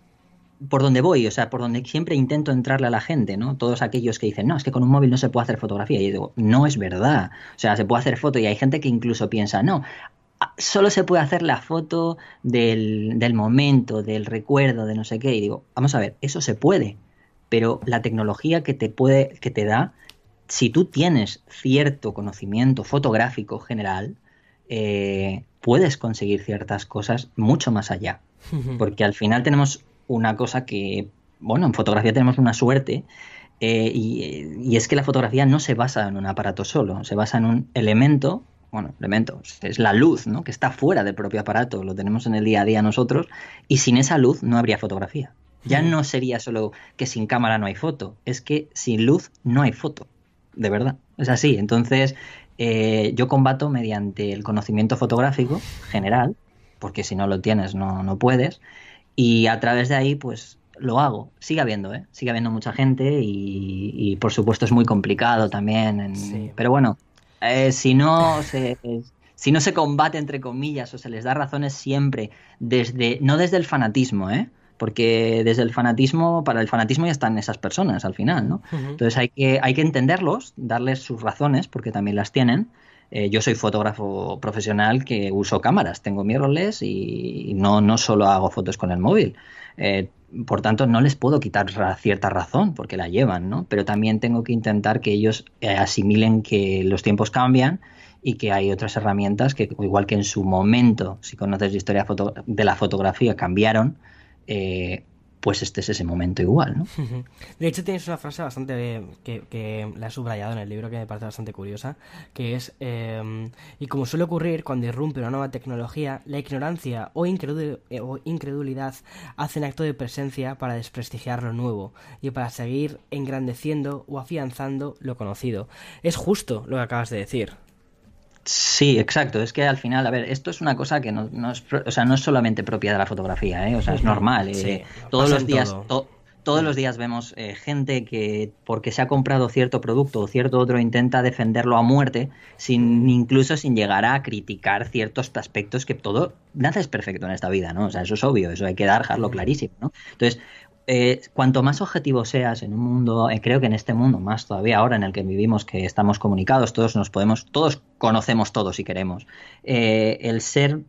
por donde voy, o sea, por donde siempre intento entrarle a la gente, ¿no? Todos aquellos que dicen, no, es que con un móvil no se puede hacer fotografía. Y yo digo, no es verdad. O sea, se puede hacer foto y hay gente que incluso piensa, no, solo se puede hacer la foto del, del momento, del recuerdo, de no sé qué. Y digo, vamos a ver, eso se puede, pero la tecnología que te puede, que te da, si tú tienes cierto conocimiento fotográfico general, eh, puedes conseguir ciertas cosas mucho más allá. Porque al final tenemos una cosa que, bueno, en fotografía tenemos una suerte eh, y, es que la fotografía no se basa en un aparato solo, se basa en un elemento, bueno, elemento, es la luz, ¿no? Que está fuera del propio aparato, lo tenemos en el día a día nosotros y sin esa luz no habría fotografía. Ya no sería solo que sin cámara no hay foto, es que sin luz no hay foto de verdad. Es así. Entonces, eh, yo combato mediante el conocimiento fotográfico general, porque si no lo tienes no, no puedes, y a través de ahí, pues lo hago. Sigue habiendo, ¿eh? Sigue habiendo mucha gente y, por supuesto es muy complicado también. Pero bueno, eh, si no se... Si no se combate entre comillas o se les da razones siempre desde no desde el fanatismo, ¿eh? Porque desde el fanatismo, para el fanatismo ya están esas personas al final, ¿no? Entonces hay que, hay que entenderlos, darles sus razones, porque también las tienen. Eh, yo soy fotógrafo profesional que uso cámaras, tengo mirrorless y no, no solo hago fotos con el móvil. Eh, por tanto, no les puedo quitar cierta razón porque la llevan, ¿no? Pero también tengo que intentar que ellos eh, asimilen que los tiempos cambian y que hay otras herramientas que, igual que en su momento, si conoces la historia de la fotografía, cambiaron, eh, pues este es ese momento igual, ¿no? De hecho, tienes una frase bastante que, la he subrayado en el libro que me parece bastante curiosa, que es, em, y como suele ocurrir cuando irrumpe una nueva tecnología, la ignorancia o, eh, o, incredulidad hacen acto de presencia para desprestigiar lo nuevo y para seguir engrandeciendo o afianzando lo conocido. Es justo lo que acabas de decir. Sí, exacto. Es que al final, a ver, esto es una cosa que no, es, o sea, no es solamente propia de la fotografía, ¿eh? o sea, es normal. Eh, todos los días, todos los días vemos eh, gente que porque se ha comprado cierto producto o cierto otro intenta defenderlo a muerte, sin incluso sin llegar a criticar ciertos aspectos que todo nada es perfecto en esta vida, ¿no? O sea, eso es obvio, eso hay que dejarlo clarísimo, ¿no? Entonces, eh, cuanto más objetivo seas en un mundo, eh, creo que en este mundo, más todavía ahora en el que vivimos, que estamos comunicados, todos nos podemos, todos conocemos todos si queremos, eh, el ser,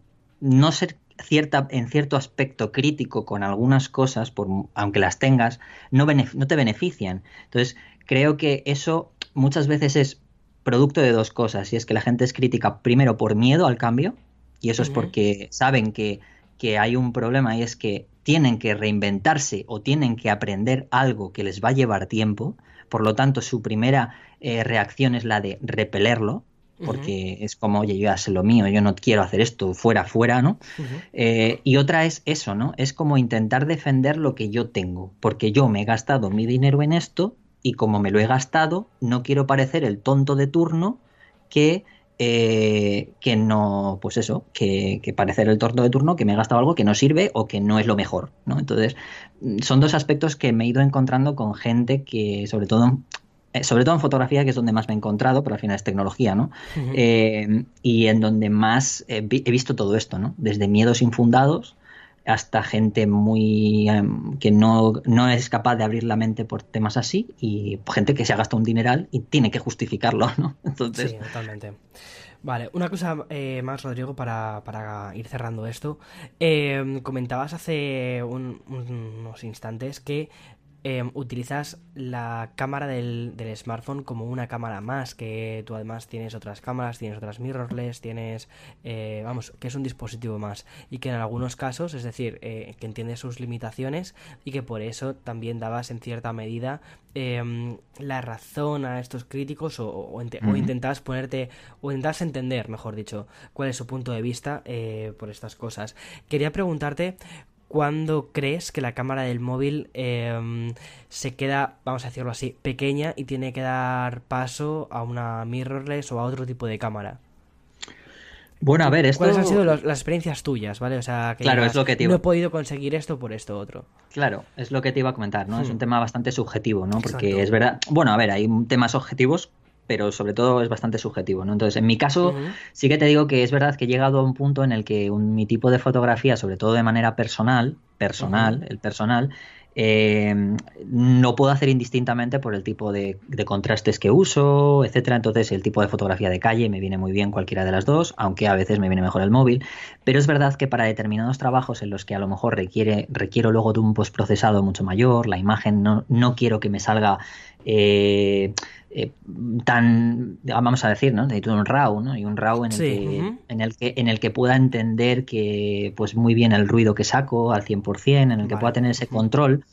no ser cierta, en cierto aspecto crítico con algunas cosas, por, aunque las tengas, no, no te benefician. Entonces, creo que eso muchas veces es producto de dos cosas, y es que la gente es crítica primero por miedo al cambio, y eso es porque saben que, que hay un problema y es que tienen que reinventarse o tienen que aprender algo que les va a llevar tiempo, por lo tanto su primera eh, reacción es la de repelerlo, porque es como, oye, yo ya sé lo mío, yo no quiero hacer esto, fuera, fuera, ¿no? Eh, y otra es eso, ¿no? Es como intentar defender lo que yo tengo, porque yo me he gastado mi dinero en esto y como me lo he gastado, no quiero parecer el tonto de turno que eh, que no, pues eso, que, que, parecer el torno de turno, que me he gastado algo que no sirve o que no es lo mejor, ¿no? Entonces, mm, son dos aspectos que me he ido encontrando con gente que, sobre todo, eh, sobre todo en fotografía, que es donde más me he encontrado, pero al final es tecnología, ¿no? Eh, y en donde más he visto todo esto, ¿no? Desde miedos infundados hasta gente muy em, que no, no es capaz de abrir la mente por temas así y gente que se ha gastado un dineral y tiene que justificarlo, ¿no? Entonces... Sí, totalmente. Vale, una cosa eh, más, Rodrigo, para, para, ir cerrando esto. Eh, comentabas hace unos instantes que Em, utilizas la cámara del, smartphone como una cámara más, que tú además tienes otras cámaras, tienes otras mirrorless, tienes, eh, vamos, que es un dispositivo más y que en algunos casos, es decir, eh, que entiende sus limitaciones y que por eso también dabas en cierta medida em, la razón a estos críticos o, o, intentabas ponerte, o intentabas entender, mejor dicho, cuál es su punto de vista eh, por estas cosas. Quería preguntarte ¿Cuándo crees que la cámara del móvil em, se queda, vamos a decirlo así, pequeña y tiene que dar paso a una mirrorless o a otro tipo de cámara? Bueno, a ver, esto... ¿Cuáles han sido las experiencias tuyas, vale? O sea, que claro, es lo que no he podido conseguir esto por esto otro. Claro, es lo que te iba a comentar, ¿no? Es un hmm. tema bastante subjetivo, ¿no? Porque es verdad... Bueno, a ver, hay temas objetivos pero sobre todo es bastante subjetivo, ¿no? Entonces, en mi caso, sí que te digo que es verdad que he llegado a un punto en el que mi tipo de fotografía, sobre todo de manera personal, personal, el personal, eh, no puedo hacer indistintamente por el tipo de, contrastes que uso, etcétera. Entonces, el tipo de fotografía de calle me viene muy bien cualquiera de las dos, aunque a veces me viene mejor el móvil. Pero es verdad que para determinados trabajos en los que a lo mejor requiere, requiero luego de un postprocesado mucho mayor, la imagen no, no quiero que me salga eh, eh, tan, vamos a decir, ¿no? Necesito un RAW, ¿no? Y un RAW en el, que, en el que en el que pueda entender que, pues muy bien el ruido que saco al 100%, en el que pueda tener ese control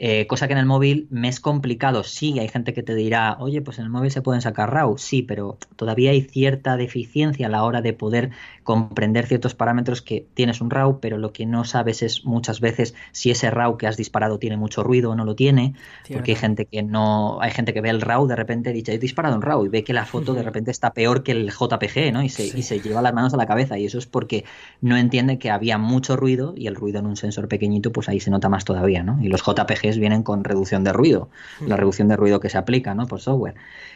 eh, cosa que en el móvil me es complicado. Sí, hay gente que te dirá, oye, pues en el móvil se pueden sacar RAW. Sí, pero todavía hay cierta deficiencia a la hora de poder comprender ciertos parámetros que tienes un RAW, pero lo que no sabes es muchas veces si ese RAW que has disparado tiene mucho ruido o no lo tiene. porque hay gente que no, hay gente que ve el RAW de repente dice, he disparado un RAW y ve que la foto de repente está peor que el JPG, ¿no? Y se, y se lleva las manos a la cabeza. Y eso es porque no entiende que había mucho ruido y el ruido en un sensor pequeñito, pues ahí se nota más todavía, ¿no? Y los JPG vienen con reducción de ruido, la reducción de ruido que se aplica ¿no? por software.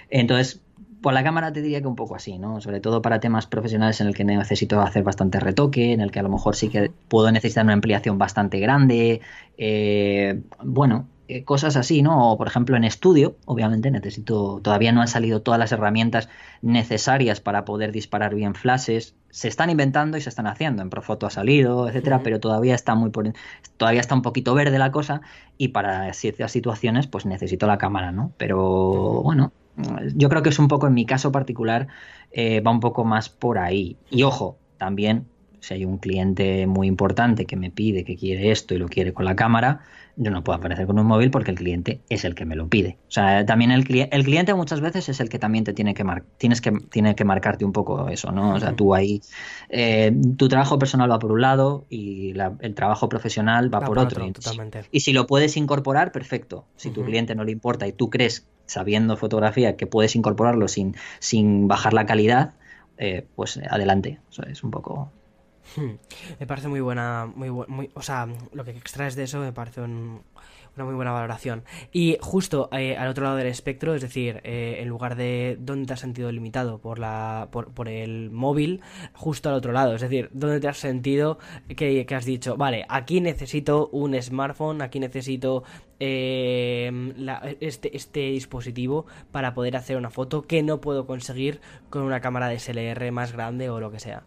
Entonces, por la cámara te diría que un poco así, ¿no? Sobre todo para temas profesionales en el que necesito hacer bastante retoque, en el que a lo mejor sí que puedo necesitar una ampliación bastante grande. Eh, bueno, eh, cosas así, ¿no? O por ejemplo en estudio, obviamente necesito, todavía no han salido todas las herramientas necesarias para poder disparar bien flashes. Se están inventando y se están haciendo. En Profoto ha salido, etcétera, pero todavía está muy por, todavía está un poquito verde la cosa y para ciertas situaciones pues necesito la cámara, ¿no? Pero bueno, yo creo que es un poco en mi caso particular eh, va un poco más por ahí. Y ojo, también si hay un cliente muy importante que me pide que quiere esto y lo quiere con la cámara, yo no puedo aparecer con un móvil porque el cliente es el que me lo pide. O sea, también el, el cliente muchas veces es el que también te tiene que mar tienes que tiene que marcarte un poco eso, ¿no? O sea, tú ahí eh, tu trabajo personal va por un lado y el trabajo profesional va, por, otro. y si lo puedes incorporar, perfecto. Si tu cliente no le importa y tú crees sabiendo fotografía que puedes incorporarlo sin, sin bajar la calidad, eh, pues adelante. O es un poco. Me parece muy buena, muy, muy, o sea, lo que extraes de eso me parece una muy buena valoración. Y justo eh, al otro lado del espectro, es decir, eh, en lugar de dónde te has sentido limitado por la, por, el móvil, justo al otro lado, es decir, dónde te has sentido que, has dicho, vale, aquí necesito un smartphone, aquí necesito eh, este, este dispositivo para poder hacer una foto que no puedo conseguir con una cámara de SLR más grande o lo que sea.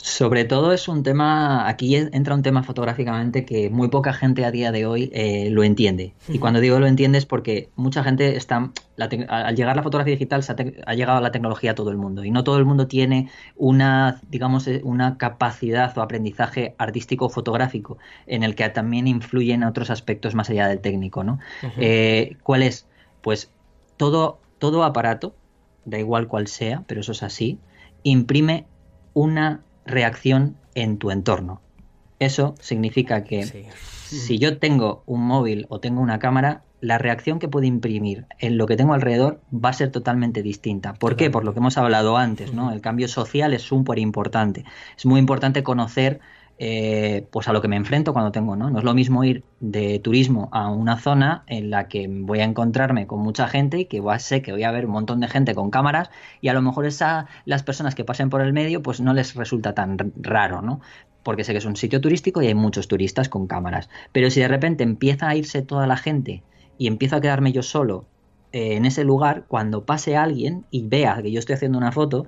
Sobre todo es un tema, aquí entra un tema fotográficamente que muy poca gente a día de hoy eh, lo entiende. Y cuando digo lo entiende es porque mucha gente está, al llegar la fotografía digital ha, ha, llegado la tecnología a todo el mundo y no todo el mundo tiene una, digamos, eh, una capacidad o aprendizaje artístico fotográfico en el que también influyen otros aspectos más allá del técnico, ¿no? Eh, ¿Cuál es? Pues todo, todo aparato, da igual cual sea, pero eso es así, imprime una reacción en tu entorno. Eso significa que si yo tengo un móvil o tengo una cámara, la reacción que puede imprimir en lo que tengo alrededor va a ser totalmente distinta. ¿Por qué? Por lo que hemos hablado antes, ¿no? El cambio social es súper importante. Es muy importante conocer eh, pues a lo que me enfrento cuando tengo, ¿no? No es lo mismo ir de turismo a una zona en la que voy a encontrarme con mucha gente y que sé que voy a ver un montón de gente con cámaras y a lo mejor esa, las personas que pasen por el medio pues no les resulta tan raro, ¿no? porque sé que es un sitio turístico y hay muchos turistas con cámaras. Pero si de repente empieza a irse toda la gente y empiezo a quedarme yo solo eh, en ese lugar, cuando pase alguien y vea que yo estoy haciendo una foto,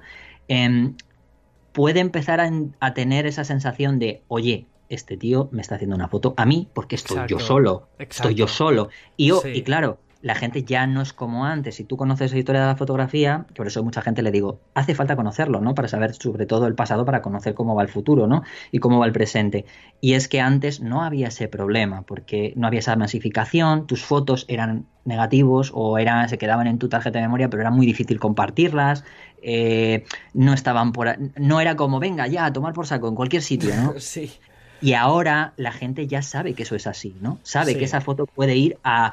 em, puede empezar a, tener esa sensación de, oye, este tío me está haciendo una foto a mí porque estoy yo solo. Estoy yo solo. Y yo, y claro, la gente ya no es como antes. Si tú conoces la historia de la fotografía, que por eso mucha gente le digo, hace falta conocerlo, ¿no? Para saber sobre todo el pasado, para conocer cómo va el futuro, ¿no? Y cómo va el presente. Y es que antes no había ese problema, porque no había esa masificación, tus fotos eran negativos o eran, se quedaban en tu tarjeta de memoria, pero era muy difícil compartirlas, eh, no estaban por... No era como, venga, ya, a tomar por saco en cualquier sitio, ¿no? sí. Y ahora la gente ya sabe que eso es así, ¿no? Sabe que esa foto puede ir a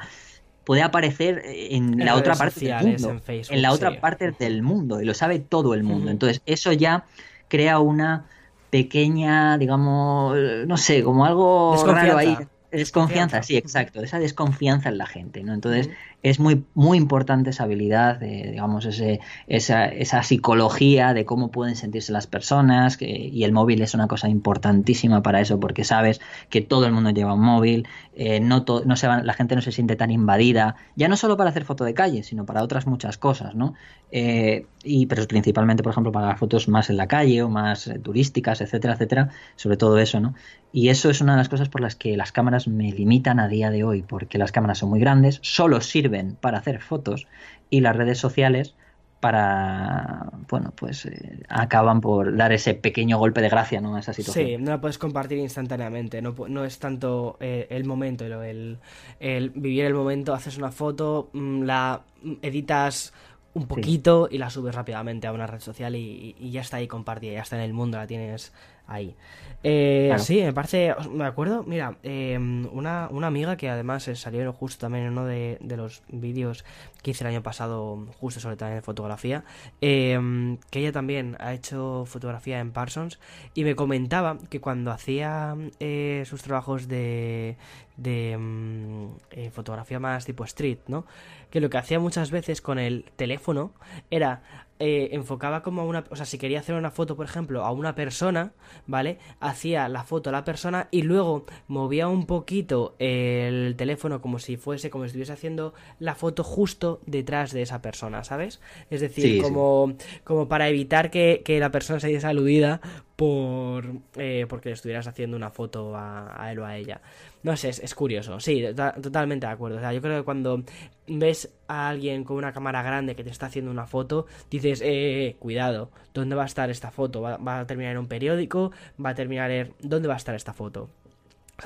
puede aparecer en, la otra parte del mundo, en, la otra parte del mundo y lo sabe todo el mundo. Entonces eso ya crea una pequeña, digamos, no sé, como algo raro ahí. Desconfianza, sí, exacto, esa desconfianza en la gente, ¿no? Entonces, es muy, muy importante esa habilidad, digamos, ese, esa, esa, psicología de cómo pueden sentirse las personas, y el móvil es una cosa importantísima para eso, porque sabes que todo el mundo lleva un móvil, eh, no, no se la gente no se siente tan invadida, ya no solo para hacer foto de calle, sino para otras muchas cosas, ¿no? Eh, y, pero principalmente, por ejemplo, para las fotos más en la calle o más eh, turísticas, etcétera, etcétera, sobre todo eso, ¿no? Y eso es una de las cosas por las que las cámaras me limitan a día de hoy, porque las cámaras son muy grandes, solo sirven para hacer fotos y las redes sociales para, bueno, pues eh, acaban por dar ese pequeño golpe de gracia ¿no? a esa situación. Sí, no la puedes compartir instantáneamente, no, no es tanto eh, el momento, el, el, vivir el momento, haces una foto, mm, la editas un poquito y la subes rápidamente a una red social y, y, ya está ahí compartida, ya está en el mundo, la tienes ahí. Eh, Sí, me parece, me acuerdo, mira, em, una, una, amiga que además salió justo también en uno de, los vídeos que hice el año pasado, justo sobre también fotografía, em, que ella también ha hecho fotografía en Parsons y me comentaba que cuando hacía eh, sus trabajos de, de em, eh, fotografía más tipo street, ¿no? Que lo que hacía muchas veces con el teléfono era eh, enfocaba como a una... O sea, si quería hacer una foto, por ejemplo, a una persona, ¿vale? Hacía la foto a la persona y luego movía un poquito el teléfono como si fuese, como si estuviese haciendo la foto justo detrás de esa persona, ¿sabes? Es decir, como, como para evitar que, que la persona se diese aludida por eh, porque le estuvieras haciendo una foto a, él o a ella. No sé, es, curioso. Sí, totalmente de acuerdo. O sea, yo creo que cuando ves a alguien con una cámara grande que te está haciendo una foto, dices, eh, eh cuidado, ¿dónde va a estar esta foto? ¿Va, ¿Va, a terminar en un periódico? ¿Va a terminar en... ¿Dónde va a estar esta foto?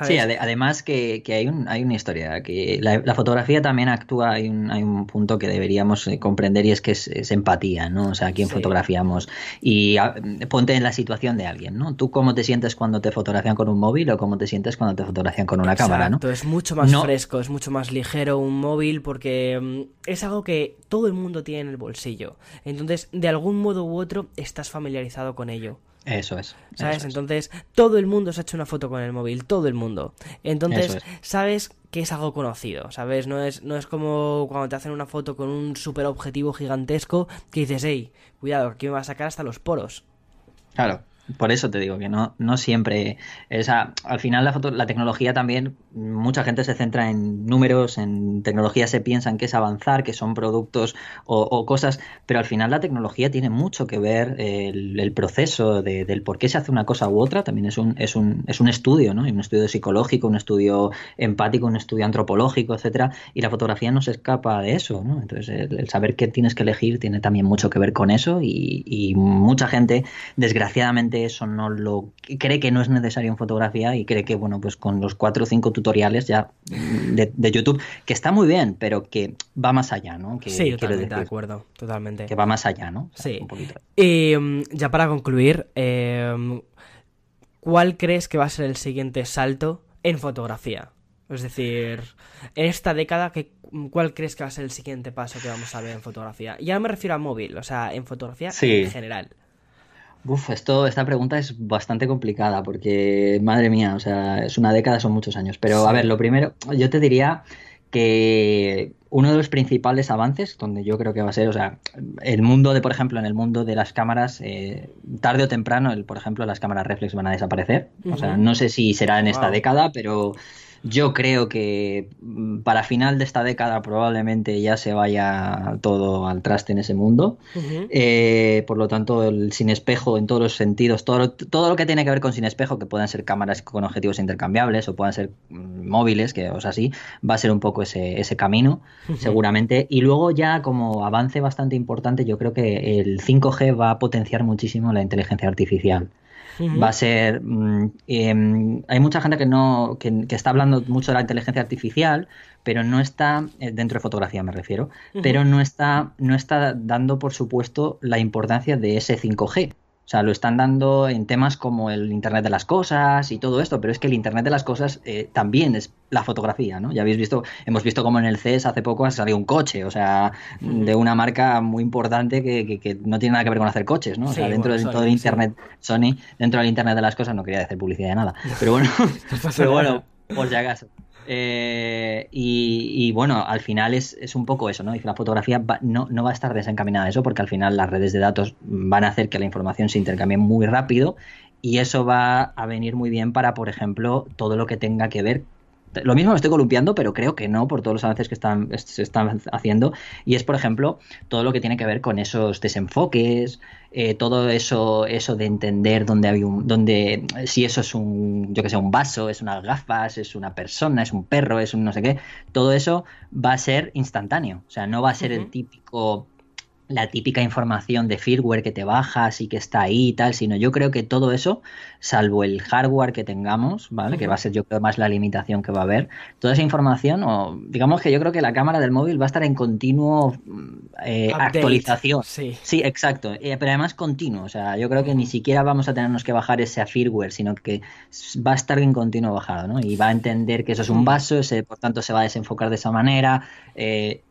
Sí, además que, hay, un, hay una historia, que la, fotografía también actúa, hay un, hay un punto que deberíamos eh, comprender y es que es, empatía, ¿no? O sea, a quién fotografiamos y ponte en la situación de alguien, ¿no? Tú cómo te sientes cuando te fotografían con un móvil o cómo te sientes cuando te fotografían con una cámara, ¿no? es mucho más fresco, es mucho más ligero un móvil porque mm, es algo que todo el mundo tiene en el bolsillo. Entonces, de algún modo u otro, estás familiarizado con ello. Eso es. ¿Sabes? Entonces, todo el mundo se ha hecho una foto con el móvil, todo el mundo. Entonces, sabes que es algo conocido, ¿sabes? No es, no es como cuando te hacen una foto con un super objetivo gigantesco que dices, hey, cuidado, aquí me va a sacar hasta los poros. Claro. Por eso te digo que no, no siempre. Esa, al final, la, foto, la tecnología también, mucha gente se centra en números, en tecnología se piensan que es avanzar, que son productos o, cosas, pero al final la tecnología tiene mucho que ver el, proceso de, del por qué se hace una cosa u otra. También es un, es un, es un estudio, ¿no? Un estudio psicológico, un estudio empático, un estudio antropológico, etcétera. Y la fotografía no se escapa de eso, ¿no? Entonces, el, saber qué tienes que elegir tiene también mucho que ver con eso y, y mucha gente, desgraciadamente, eso no lo cree que no es necesario en fotografía y cree que bueno pues con los cuatro o cinco tutoriales ya de, YouTube que está muy bien pero que va más allá no que, sí totalmente de acuerdo totalmente que va más allá no sí y mm, ya para concluir em, ¿cuál crees que va a ser el siguiente salto en fotografía? Es decir, en esta década, ¿cuál crees que va a ser el siguiente paso que vamos a ver en fotografía? Ya me refiero a móvil, o sea, en fotografía en general. Uf, esto, esta pregunta es bastante complicada porque, madre mía, o sea, es una década, son muchos años. Pero, a ver, lo primero, yo te diría que uno de los principales avances, donde yo creo que va a ser, o sea, el mundo de, por ejemplo, en el mundo de las cámaras, eh, tarde o temprano, el, por ejemplo, las cámaras reflex van a desaparecer. O sea, no sé si será en esta década, pero yo creo que mm, para final de esta década probablemente ya se vaya todo al traste en ese mundo. Eh, por lo tanto, el sin espejo en todos los sentidos, todo, todo lo que tiene que ver con sin espejo, que puedan ser cámaras con objetivos intercambiables o puedan ser mm, móviles, que o sea, así, va a ser un poco ese, ese camino, seguramente. Y luego ya como avance bastante importante, yo creo que el 5G va a potenciar muchísimo la inteligencia artificial va a ser... Mm, em, hay mucha gente que, no, que, está hablando mucho de la inteligencia artificial, pero no está, eh, dentro de fotografía me refiero, pero no está, no está dando, por supuesto, la importancia de ese 5G. O sea, lo están dando en temas como el Internet de las Cosas y todo esto, pero es que el Internet de las Cosas eh, también es la fotografía, ¿no? Ya habéis visto, hemos visto como en el CES hace poco ha salido un coche, o sea, de una marca muy importante que, que, no tiene nada que ver con hacer coches, ¿no? O sea, dentro de todo el Internet, Sony, dentro del Internet de las Cosas, no quería hacer publicidad de nada, pero bueno, pero bueno, por si acaso. Eh, y, bueno, al final es, un poco eso, ¿no? Y la fotografía no, no, va a estar desencaminada a eso porque al final las redes de datos van a hacer que la información se intercambie muy rápido y eso va a venir muy bien para, por ejemplo, todo lo que tenga que ver lo mismo me estoy columpiando, pero creo que no por todos los avances que están, se están haciendo. Y es, por ejemplo, todo lo que tiene que ver con esos desenfoques, eh, todo eso, eso de entender dónde hay un, dónde, si eso es un, yo que sé, un vaso, es unas gafas, es una persona, es un perro, es un no sé qué, todo eso va a ser instantáneo. O sea, no va a ser el típico la típica información de firmware que te bajas y que está ahí y tal, sino yo creo que todo eso, salvo el hardware que tengamos, ¿vale? Que va a ser yo creo más la limitación que va a haber, toda esa información, o digamos que yo creo que la cámara del móvil va a estar en continuo eh, actualización. Sí. sí, exacto, eh, pero además continuo, o sea, yo creo que ni siquiera vamos a tenernos que bajar ese firmware, sino que va a estar en continuo bajado, ¿no? Y va a entender que eso es un vaso, ese, por tanto se va a desenfocar de esa manera. Eh,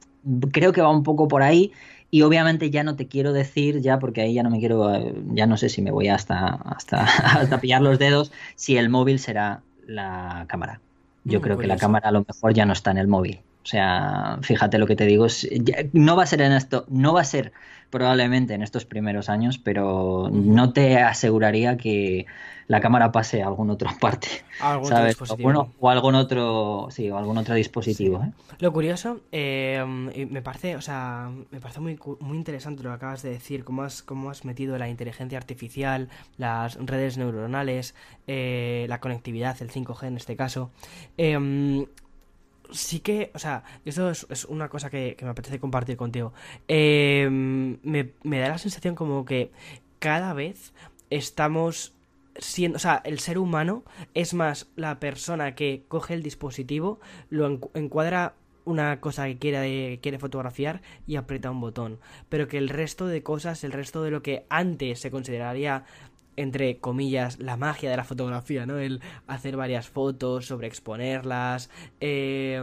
creo que va un poco por ahí y obviamente ya no te quiero decir, ya porque ahí ya no me quiero, ya no sé si me voy hasta, hasta, hasta pillar los dedos, si el móvil será la cámara. Yo mm, creo que la cámara a lo mejor ya no está en el móvil. O sea, fíjate lo que te digo, no va a ser en esto, no va a ser probablemente en estos primeros años, pero no te aseguraría que la cámara pase a algún otro parte, ¿sabes? O, bueno, o algún otro, sí, o algún otro dispositivo. ¿eh? Lo curioso, eh, me parece, o sea, me parece muy, muy interesante lo que acabas de decir, cómo has, cómo has metido la inteligencia artificial, las redes neuronales, eh, la conectividad, el 5G en este caso. Sí que, o sea, esto es, una cosa que, me apetece compartir contigo. Em, me, me da la sensación como que cada vez estamos siendo, o sea, el ser humano es más la persona que coge el dispositivo, lo encuadra una cosa que quiere, quiere fotografiar y aprieta un botón. Pero que el resto de cosas, el resto de lo que antes se consideraría entre comillas, la magia de la fotografía, ¿no? El hacer varias fotos, sobreexponerlas, eh,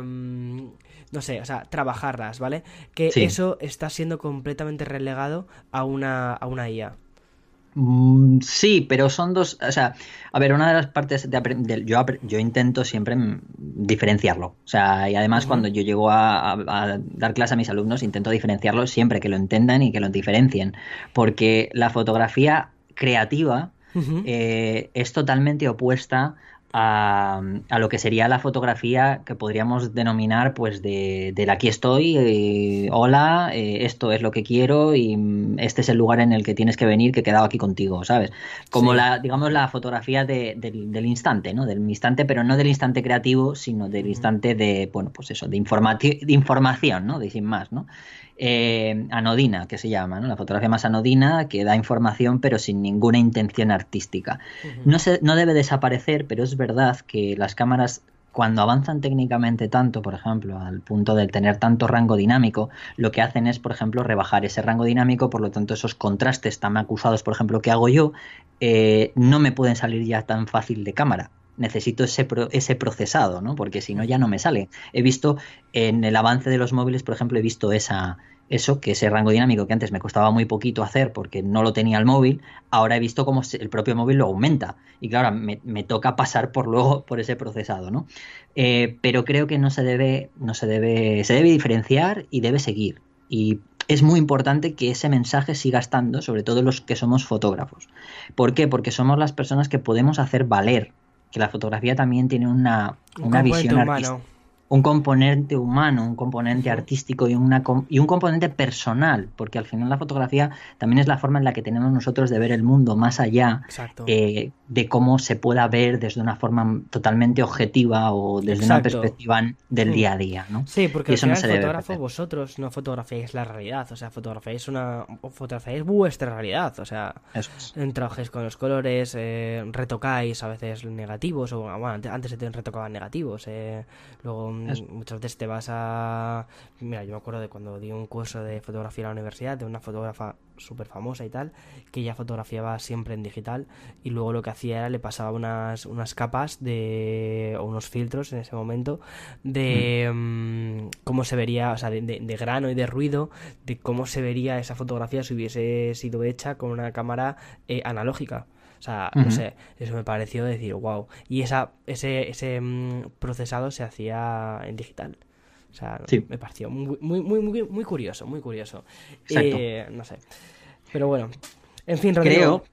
no sé, o sea, trabajarlas, ¿vale? Que eso está siendo completamente relegado a una, a una IA. Mm, sí, pero son dos, o sea, a ver, una de las partes de, yo, yo intento siempre diferenciarlo, o sea, y además cuando yo llego a, a, dar clase a mis alumnos intento diferenciarlo siempre, que lo entendan y que lo diferencien, porque la fotografía creativa eh, es totalmente opuesta a, lo que sería la fotografía que podríamos denominar pues de, del aquí estoy, eh, hola, eh, esto es lo que quiero y mm, este es el lugar en el que tienes que venir que he quedado aquí contigo, ¿sabes? Como la, digamos, la fotografía del instante, ¿no? Del instante, pero no del instante creativo, sino del instante de, bueno, pues eso, de, de información, ¿no? De sin más, ¿no? Eh, anodina, que se llama, ¿no? la fotografía más anodina, que da información pero sin ninguna intención artística. no, se, no debe desaparecer, pero es verdad que las cámaras cuando avanzan técnicamente tanto, por ejemplo, al punto de tener tanto rango dinámico, lo que hacen es, por ejemplo, rebajar ese rango dinámico, por lo tanto, esos contrastes tan acusados, por ejemplo, que hago yo, eh, no me pueden salir ya tan fácil de cámara. Necesito ese, ese procesado, ¿no? Porque si no ya no me sale. He visto en el avance de los móviles, por ejemplo, he visto esa, eso, que ese rango dinámico que antes me costaba muy poquito hacer porque no lo tenía el móvil, ahora he visto cómo el propio móvil lo aumenta. Y claro, me, me toca pasar por luego por ese procesado, ¿no? Eh, pero creo que no se debe, no se debe, se debe diferenciar y debe seguir. Y es muy importante que ese mensaje siga estando, sobre todo los que somos fotógrafos. ¿Por qué? Porque somos las personas que podemos hacer valer que la fotografía también tiene una, una visión artística un componente humano, un componente artístico y, una, y un componente personal, porque al final la fotografía también es la forma en la que tenemos nosotros de ver el mundo más allá eh, de cómo se pueda ver desde una forma totalmente objetiva o desde una perspectiva del día a día. ¿no? Sí, porque al final, fotógrafo vosotros no fotografiáis la realidad, o sea, fotografiáis una fotografiáis vuestra realidad, o sea, trabajáis con los colores, eh, retocáis a veces negativos, o bueno, antes se retocaban negativos, eh, luego Muchas veces te vas a... Mira, yo me acuerdo de cuando di un curso de fotografía en la universidad, de una fotógrafa súper famosa y tal, que ella fotografiaba siempre en digital y luego lo que hacía era le pasaba unas, unas capas de... o unos filtros en ese momento de mm, cómo se vería, o sea, de, grano y de ruido, de cómo se vería esa fotografía si hubiese sido hecha con una cámara eh, analógica. O sea, no sé, eso me pareció decir, wow. Y esa, ese, ese mm, procesado se hacía en digital. O sea, me pareció muy, muy, muy, muy curioso, muy curioso. Eh, no sé. Pero bueno. En fin, Rodrigo.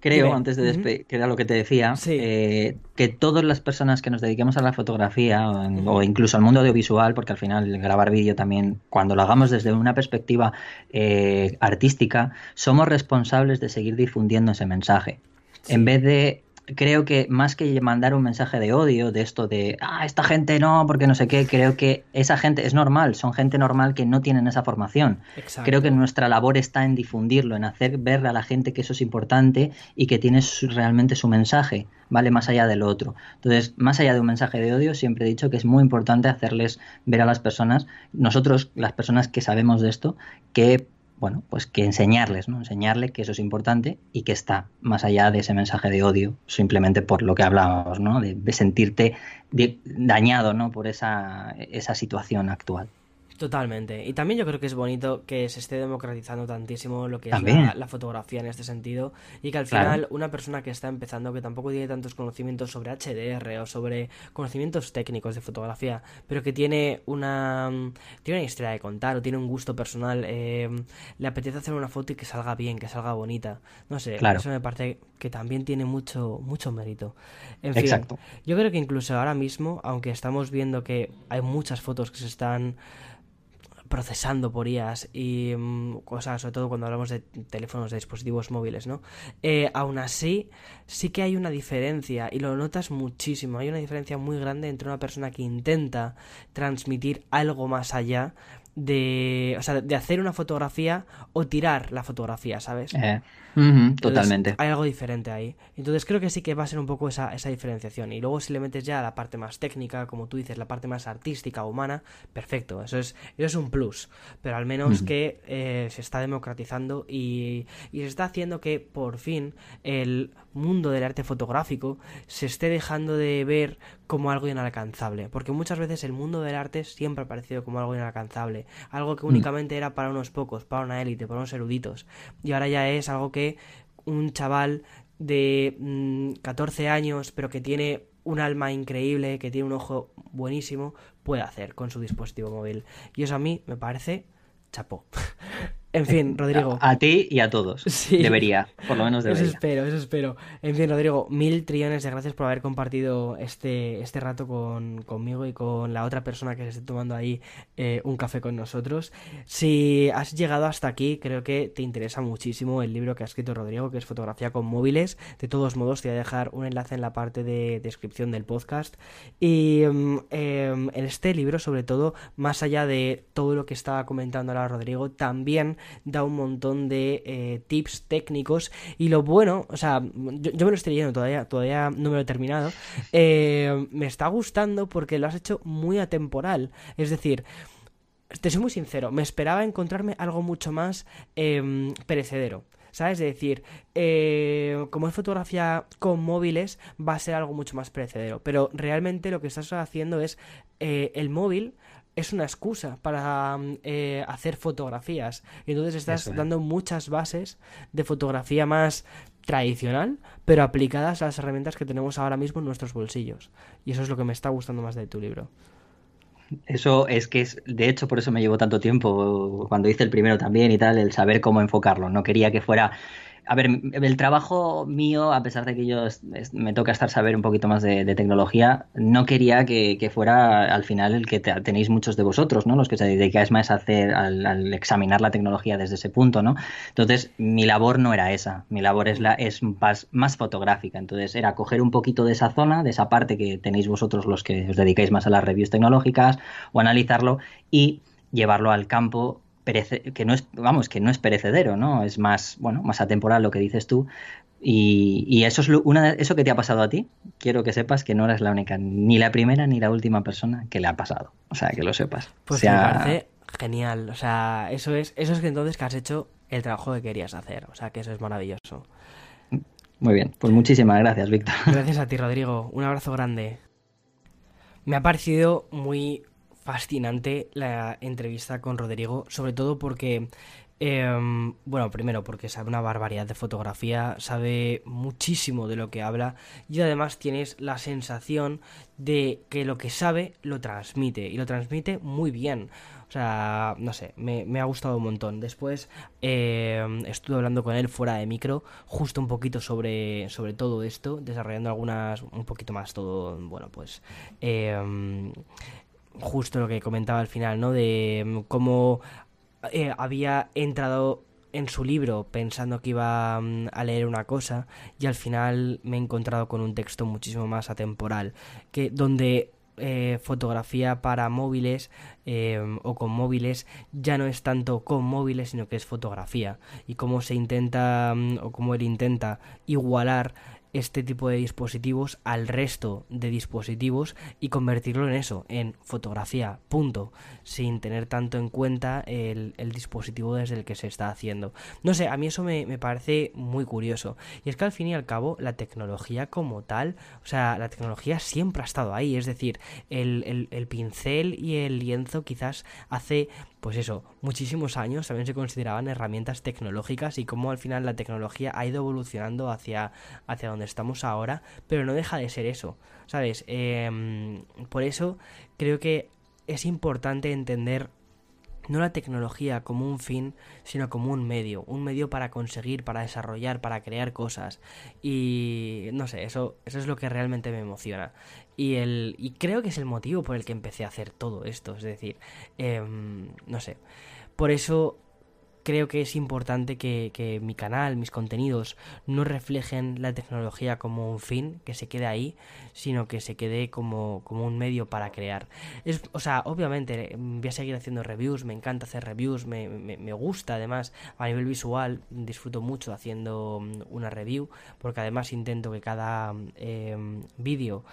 Creo, creo antes de despedir, que era lo que te decía, eh, que todas las personas que nos dediquemos a la fotografía o, incluso al mundo audiovisual, porque al final grabar vídeo también, cuando lo hagamos desde una perspectiva eh, artística, somos responsables de seguir difundiendo ese mensaje. En vez de, creo que más que mandar un mensaje de odio, de esto de, ah, esta gente no, porque no sé qué, creo que esa gente es normal, son gente normal que no tienen esa formación. Creo que nuestra labor está en difundirlo, en hacer ver a la gente que eso es importante y que tiene realmente su mensaje, ¿vale? Más allá del otro. Entonces, más allá de un mensaje de odio, siempre he dicho que es muy importante hacerles ver a las personas, nosotros, las personas que sabemos de esto, que bueno, pues que enseñarles, ¿no? Enseñarle que eso es importante y que está más allá de ese mensaje de odio, simplemente por lo que hablábamos, ¿no? De, sentirte dañado, ¿no? Por esa, esa situación actual. Totalmente. Y también yo creo que es bonito que se esté democratizando tantísimo lo que es la, fotografía en este sentido y que al final una persona que está empezando, que tampoco tiene tantos conocimientos sobre HDR o sobre conocimientos técnicos de fotografía, pero que tiene una, tiene una historia de contar o tiene un gusto personal, eh, le apetece hacer una foto y que salga bien, que salga bonita. No sé, eso me parece que también tiene mucho, mucho mérito. En fin, Exacto. yo creo que incluso ahora mismo, aunque estamos viendo que hay muchas fotos que se están procesando por IAS y mm, cosas, sobre todo cuando hablamos de teléfonos, de dispositivos móviles, ¿no? Eh, aún así, sí que hay una diferencia y lo notas muchísimo. Hay una diferencia muy grande entre una persona que intenta transmitir algo más allá de, o sea, de hacer una fotografía o tirar la fotografía, ¿sabes? Eh, totalmente. Hay algo diferente ahí. Entonces creo que sí que va a ser un poco esa, esa diferenciación. Y luego si le metes ya la parte más técnica, como tú dices, la parte más artística, humana, perfecto. Eso es, eso es un plus. Pero al menos que eh, se está democratizando y, y se está haciendo que por fin el mundo del arte fotográfico se esté dejando de ver como algo inalcanzable, porque muchas veces el mundo del arte siempre ha parecido como algo inalcanzable, algo que mm. únicamente era para unos pocos, para una élite, para unos eruditos, y ahora ya es algo que un chaval de 14 mm, años, pero que tiene un alma increíble, que tiene un ojo buenísimo, puede hacer con su dispositivo móvil. Y eso a mí me parece chapó. En fin, Rodrigo. A, ti y a todos. Sí. Debería, por lo menos debería. Eso espero, eso espero. En fin, Rodrigo, mil trillones de gracias por haber compartido este, este rato con, conmigo y con la otra persona que se esté tomando ahí eh, un café con nosotros. Si has llegado hasta aquí, creo que te interesa muchísimo el libro que ha escrito Rodrigo, que es Fotografía con móviles. De todos modos, te voy a dejar un enlace en la parte de descripción del podcast. Y mm, em, en este libro, sobre todo, más allá de todo lo que estaba comentando ahora Rodrigo, también da un montón de eh, tips técnicos y lo bueno, o sea, yo, me lo estoy leyendo todavía, todavía no me lo he terminado, eh, me está gustando porque lo has hecho muy atemporal, es decir, te soy muy sincero, me esperaba encontrarme algo mucho más em, perecedero. ¿sabes? Es decir, eh, como es fotografía con móviles, va a ser algo mucho más precedero. Pero realmente lo que estás haciendo es el móvil es una excusa para eh, hacer fotografías. Y entonces estás dando muchas bases de fotografía más tradicional, pero aplicadas a las herramientas que tenemos ahora mismo en nuestros bolsillos. Y eso es lo que me está gustando más de tu libro. Eso es que es, de hecho, por eso me llevó tanto tiempo cuando hice el primero también y tal, el saber cómo enfocarlo. No quería que fuera a ver, el trabajo mío, a pesar de que yo me toca estar saber un poquito más de, tecnología, no quería que, fuera al final el que tenéis muchos de vosotros, ¿no? Los que se dedicáis más a hacer, al, examinar la tecnología desde ese punto, ¿no? Entonces, mi labor no era esa, mi labor es, la, es más, más fotográfica. Entonces, era coger un poquito de esa zona, de esa parte que tenéis vosotros los que os dedicáis más a las reviews tecnológicas, o analizarlo y llevarlo al campo que no es, vamos, que no es perecedero, ¿no? Es más, bueno, más atemporal lo que dices tú. Y, eso es una eso que te ha pasado a ti. Quiero que sepas que no eres la única, ni la primera ni la última persona que le ha pasado. O sea, que lo sepas. Pues me parece genial. O sea, eso es, eso es que entonces que has hecho el trabajo que querías hacer. O sea, que eso es maravilloso. Muy bien, pues muchísimas gracias, Víctor. Gracias a ti, Rodrigo. Un abrazo grande. Me ha parecido muy fascinante la entrevista con Rodrigo, sobre todo porque, em, bueno, primero porque sabe una barbaridad de fotografía, sabe muchísimo de lo que habla y además tienes la sensación de que lo que sabe lo transmite y lo transmite muy bien. O sea, no sé, me, ha gustado un montón. Después em, estuve hablando con él fuera de micro, justo un poquito sobre, sobre todo esto, desarrollando algunas, un poquito más todo, bueno, pues... Eh, justo lo que comentaba al final, ¿no? De mm, cómo eh, había entrado en su libro pensando que iba mm, a leer una cosa y al final me he encontrado con un texto muchísimo más atemporal, que donde eh, fotografía para móviles eh, o con móviles ya no es tanto con móviles sino que es fotografía y cómo se intenta mm, o cómo él intenta igualar este tipo de dispositivos al resto de dispositivos y convertirlo en eso, en fotografía, punto, sin tener tanto en cuenta el, dispositivo desde el que se está haciendo. No sé, a mí eso me, parece muy curioso. Y es que al fin y al cabo la tecnología como tal, o sea, la tecnología siempre ha estado ahí, es decir, el, el pincel y el lienzo quizás hace pues eso, muchísimos años también se consideraban herramientas tecnológicas y cómo al final la tecnología ha ido evolucionando hacia, hacia donde estamos ahora, pero no deja de ser eso, ¿sabes? Em, por eso creo que es importante entender no la tecnología como un fin, sino como un medio, un medio para conseguir, para desarrollar, para crear cosas. Y no sé, eso, eso es lo que realmente me emociona. Y, el, y creo que es el motivo por el que empecé a hacer todo esto, es decir, em, no sé. Por eso creo que es importante que, mi canal, mis contenidos, no reflejen la tecnología como un fin, que se quede ahí, sino que se quede como, como un medio para crear. Es, o sea, obviamente voy a seguir haciendo reviews, me encanta hacer reviews, me, me, gusta además a nivel visual, disfruto mucho haciendo mm, una review, porque además intento que cada em, vídeo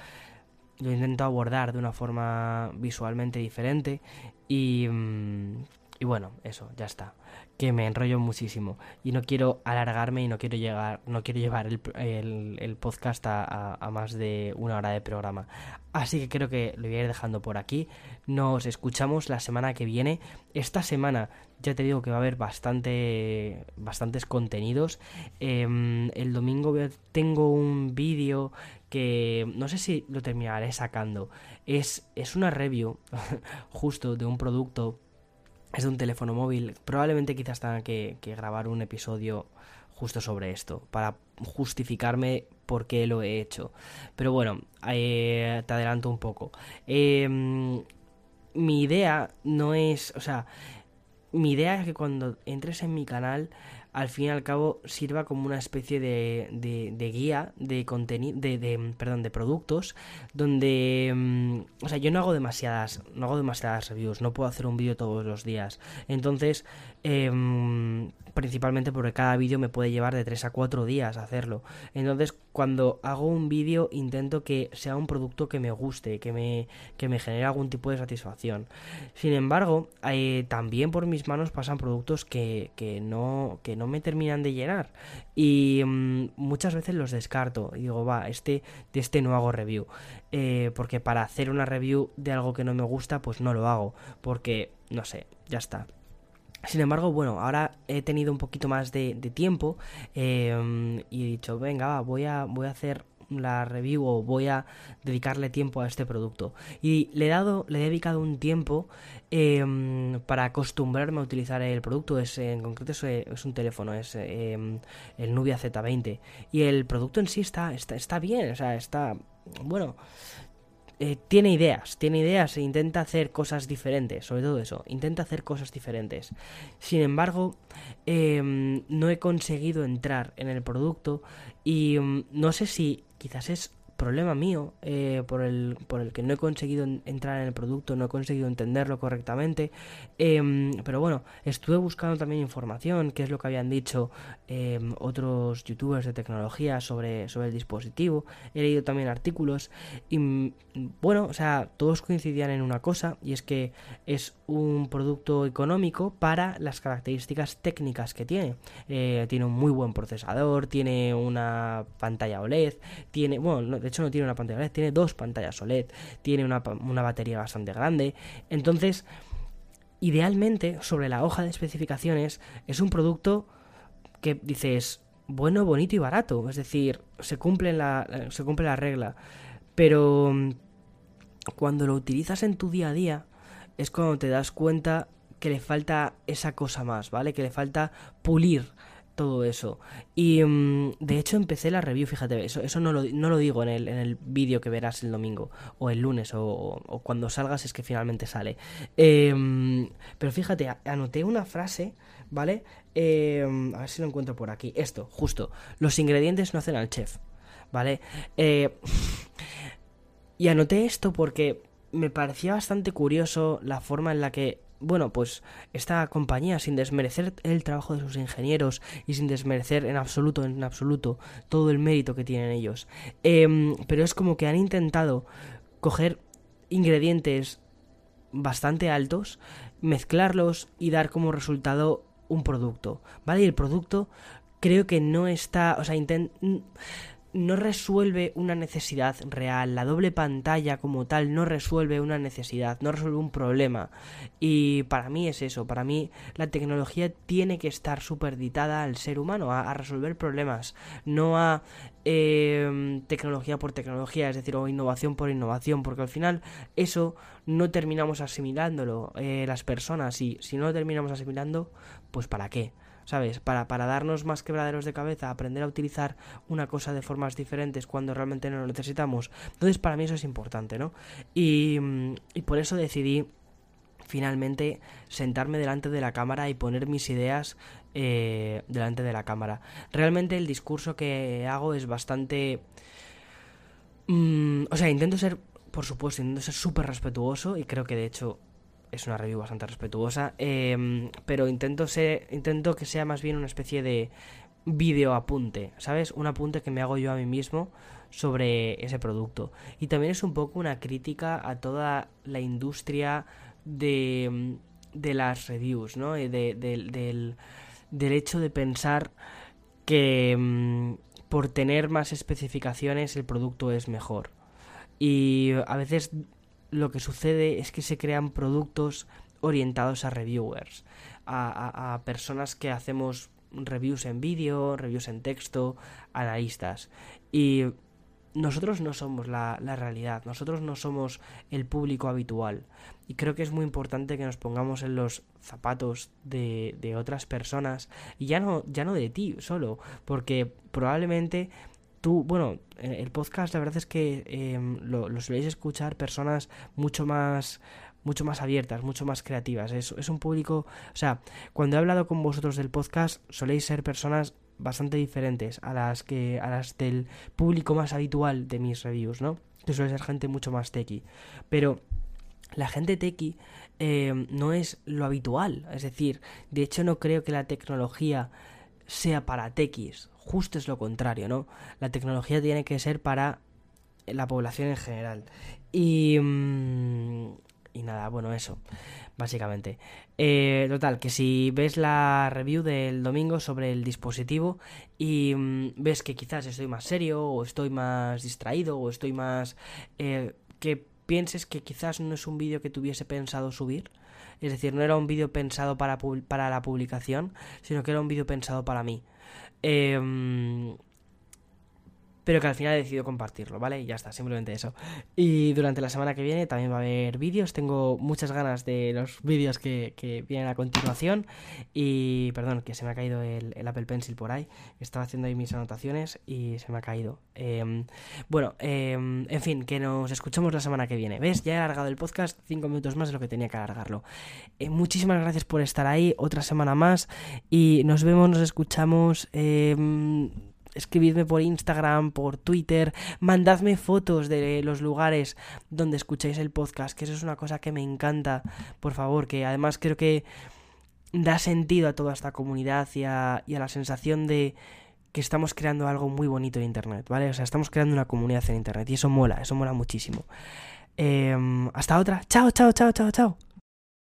lo intento abordar de una forma visualmente diferente y, mm, y bueno, eso, ya está. Que me enrollo muchísimo y no quiero alargarme y no quiero llegar no quiero llevar el, el, podcast a, más de una hora de programa. Así que creo que lo voy a ir dejando por aquí. Nos escuchamos la semana que viene. Esta semana ya te digo que va a haber bastante bastantes contenidos. Em, el domingo tengo un vídeo que no sé si lo terminaré sacando es, es una review justo de un producto es de un teléfono móvil. Probablemente quizás tenga que, grabar un episodio justo sobre esto, para justificarme por qué lo he hecho. Pero bueno, eh, te adelanto un poco. Em, mi idea no es, o sea, mi idea es que cuando entres en mi canal al fin y al cabo sirva como una especie de, de, guía de contenido, de, perdón, de productos, donde, mm, o sea, yo no hago demasiadas, no hago demasiadas reviews, no puedo hacer un vídeo todos los días, entonces, em, principalmente porque cada vídeo me puede llevar de 3 a 4 días hacerlo, entonces cuando hago un vídeo intento que sea un producto que me guste, que me, que me genere algún tipo de satisfacción. Sin embargo, eh, también por mis manos pasan productos que, que no, que no me terminan de llenar. Y mm, muchas veces los descarto. Y digo, va, este, de este no hago review. Eh, porque para hacer una review de algo que no me gusta, pues no lo hago. Porque, no sé, ya está. Sin embargo, bueno, ahora he tenido un poquito más de, tiempo em, y he dicho, venga, va, voy a, voy a hacer la review o voy a dedicarle tiempo a este producto. Y le he dado, le he dedicado un tiempo em, para acostumbrarme a utilizar el producto. Es, en concreto es, un teléfono, es em, el Nubia Z20. Y el producto en sí está, está, está bien, o sea, está, bueno, eh, tiene ideas, tiene ideas e intenta hacer cosas diferentes, sobre todo eso, intenta hacer cosas diferentes. Sin embargo, em, no he conseguido entrar en el producto y mm, no sé si quizás es problema mío eh, por, el, por el que no he conseguido entrar en el producto, no he conseguido entenderlo correctamente. Em, pero bueno, estuve buscando también información, que es lo que habían dicho em, otros youtubers de tecnología sobre, sobre el dispositivo. He leído también artículos y mm, bueno, o sea, todos coincidían en una cosa y es que es un producto económico para las características técnicas que tiene. Eh, tiene un muy buen procesador, tiene una pantalla OLED, tiene, bueno, de hecho no tiene una pantalla OLED, tiene dos pantallas OLED, tiene una, batería bastante grande. Entonces, idealmente, sobre la hoja de especificaciones, es un producto que dices bueno, bonito y barato. Es decir, se cumple la, se cumple la regla. Pero mm, cuando lo utilizas en tu día a día, es cuando te das cuenta que le falta esa cosa más, ¿vale? Que le falta pulir todo eso. Y mm, de hecho empecé la review, fíjate, eso, eso no, lo, no lo digo en el, en el vídeo que verás el domingo, o el lunes, o, cuando salgas es que finalmente sale. Em, pero fíjate, anoté una frase, ¿vale? Em, a ver si lo encuentro por aquí. Esto, justo. Los ingredientes no hacen al chef, ¿vale? Eh, y anoté esto porque me parecía bastante curioso la forma en la que bueno, pues esta compañía, sin desmerecer el trabajo de sus ingenieros y sin desmerecer en absoluto, en absoluto, todo el mérito que tienen ellos, em, pero es como que han intentado coger ingredientes bastante altos, mezclarlos y dar como resultado un producto, ¿vale? Y el producto creo que no está, o sea, intent no resuelve una necesidad real. La doble pantalla como tal no resuelve una necesidad, no resuelve un problema. Y para mí es eso, para mí la tecnología tiene que estar superditada al ser humano, a, resolver problemas, no a em, tecnología por tecnología, es decir, o innovación por innovación, porque al final eso no terminamos asimilándolo eh, las personas y si no lo terminamos asimilando, pues ¿para qué? ¿Sabes? Para, para darnos más quebraderos de cabeza, aprender a utilizar una cosa de formas diferentes cuando realmente no lo necesitamos. Entonces, para mí eso es importante, ¿no? Y, y por eso decidí finalmente sentarme delante de la cámara y poner mis ideas eh, delante de la cámara. Realmente el discurso que hago es bastante... Mm, o sea, intento ser, por supuesto, intento ser súper respetuoso y creo que de hecho es una review bastante respetuosa, em, pero intento, ser, intento que sea más bien una especie de video apunte, ¿sabes? Un apunte que me hago yo a mí mismo sobre ese producto. Y también es un poco una crítica a toda la industria de, de las reviews, ¿no? De, del, del, hecho de pensar que em, por tener más especificaciones el producto es mejor. Y a veces lo que sucede es que se crean productos orientados a reviewers, a, personas que hacemos reviews en vídeo, reviews en texto, analistas. Y nosotros no somos la, realidad, nosotros no somos el público habitual. Y creo que es muy importante que nos pongamos en los zapatos de, de otras personas. Y ya no, ya no de ti solo, porque probablemente bueno, eh, el podcast la verdad es que em, lo, soléis escuchar personas mucho más mucho más abiertas, mucho más creativas. Es, es, un público, o sea, cuando he hablado con vosotros del podcast, soléis ser personas bastante diferentes a las que a las del público más habitual de mis reviews, ¿no? Que suele ser gente mucho más tequi. Pero la gente tequi em, no es lo habitual, es decir, de hecho no creo que la tecnología sea para tequis, justo es lo contrario, ¿no? La tecnología tiene que ser para la población en general. Y, mm, y nada, bueno, eso, básicamente. Eh, total, que si ves la review del domingo sobre el dispositivo y mm, ves que quizás estoy más serio o estoy más distraído o estoy más... Eh, que pienses que quizás no es un vídeo que tuviese pensado subir. Es decir, no era un vídeo pensado para, para la publicación, sino que era un vídeo pensado para mí. Eh, pero que al final he decidido compartirlo, ¿vale? Y ya está, simplemente eso. Y durante la semana que viene también va a haber vídeos, tengo muchas ganas de los vídeos que, vienen a continuación. Y perdón, que se me ha caído el, Apple Pencil por ahí, estaba haciendo ahí mis anotaciones y se me ha caído. Em, bueno, em, en fin, que nos escuchamos la semana que viene. ¿Ves? Ya he alargado el podcast cinco minutos más de lo que tenía que alargarlo. Eh, muchísimas gracias por estar ahí, otra semana más. Y nos vemos, nos escuchamos. Em, escribidme por Instagram, por Twitter, mandadme fotos de los lugares donde escucháis el podcast, que eso es una cosa que me encanta, por favor, que además creo que da sentido a toda esta comunidad y a, la sensación de que estamos creando algo muy bonito en Internet, ¿vale? O sea, estamos creando una comunidad en Internet y eso mola, eso mola muchísimo. Em, hasta otra. Chao, chao, chao, chao, chao.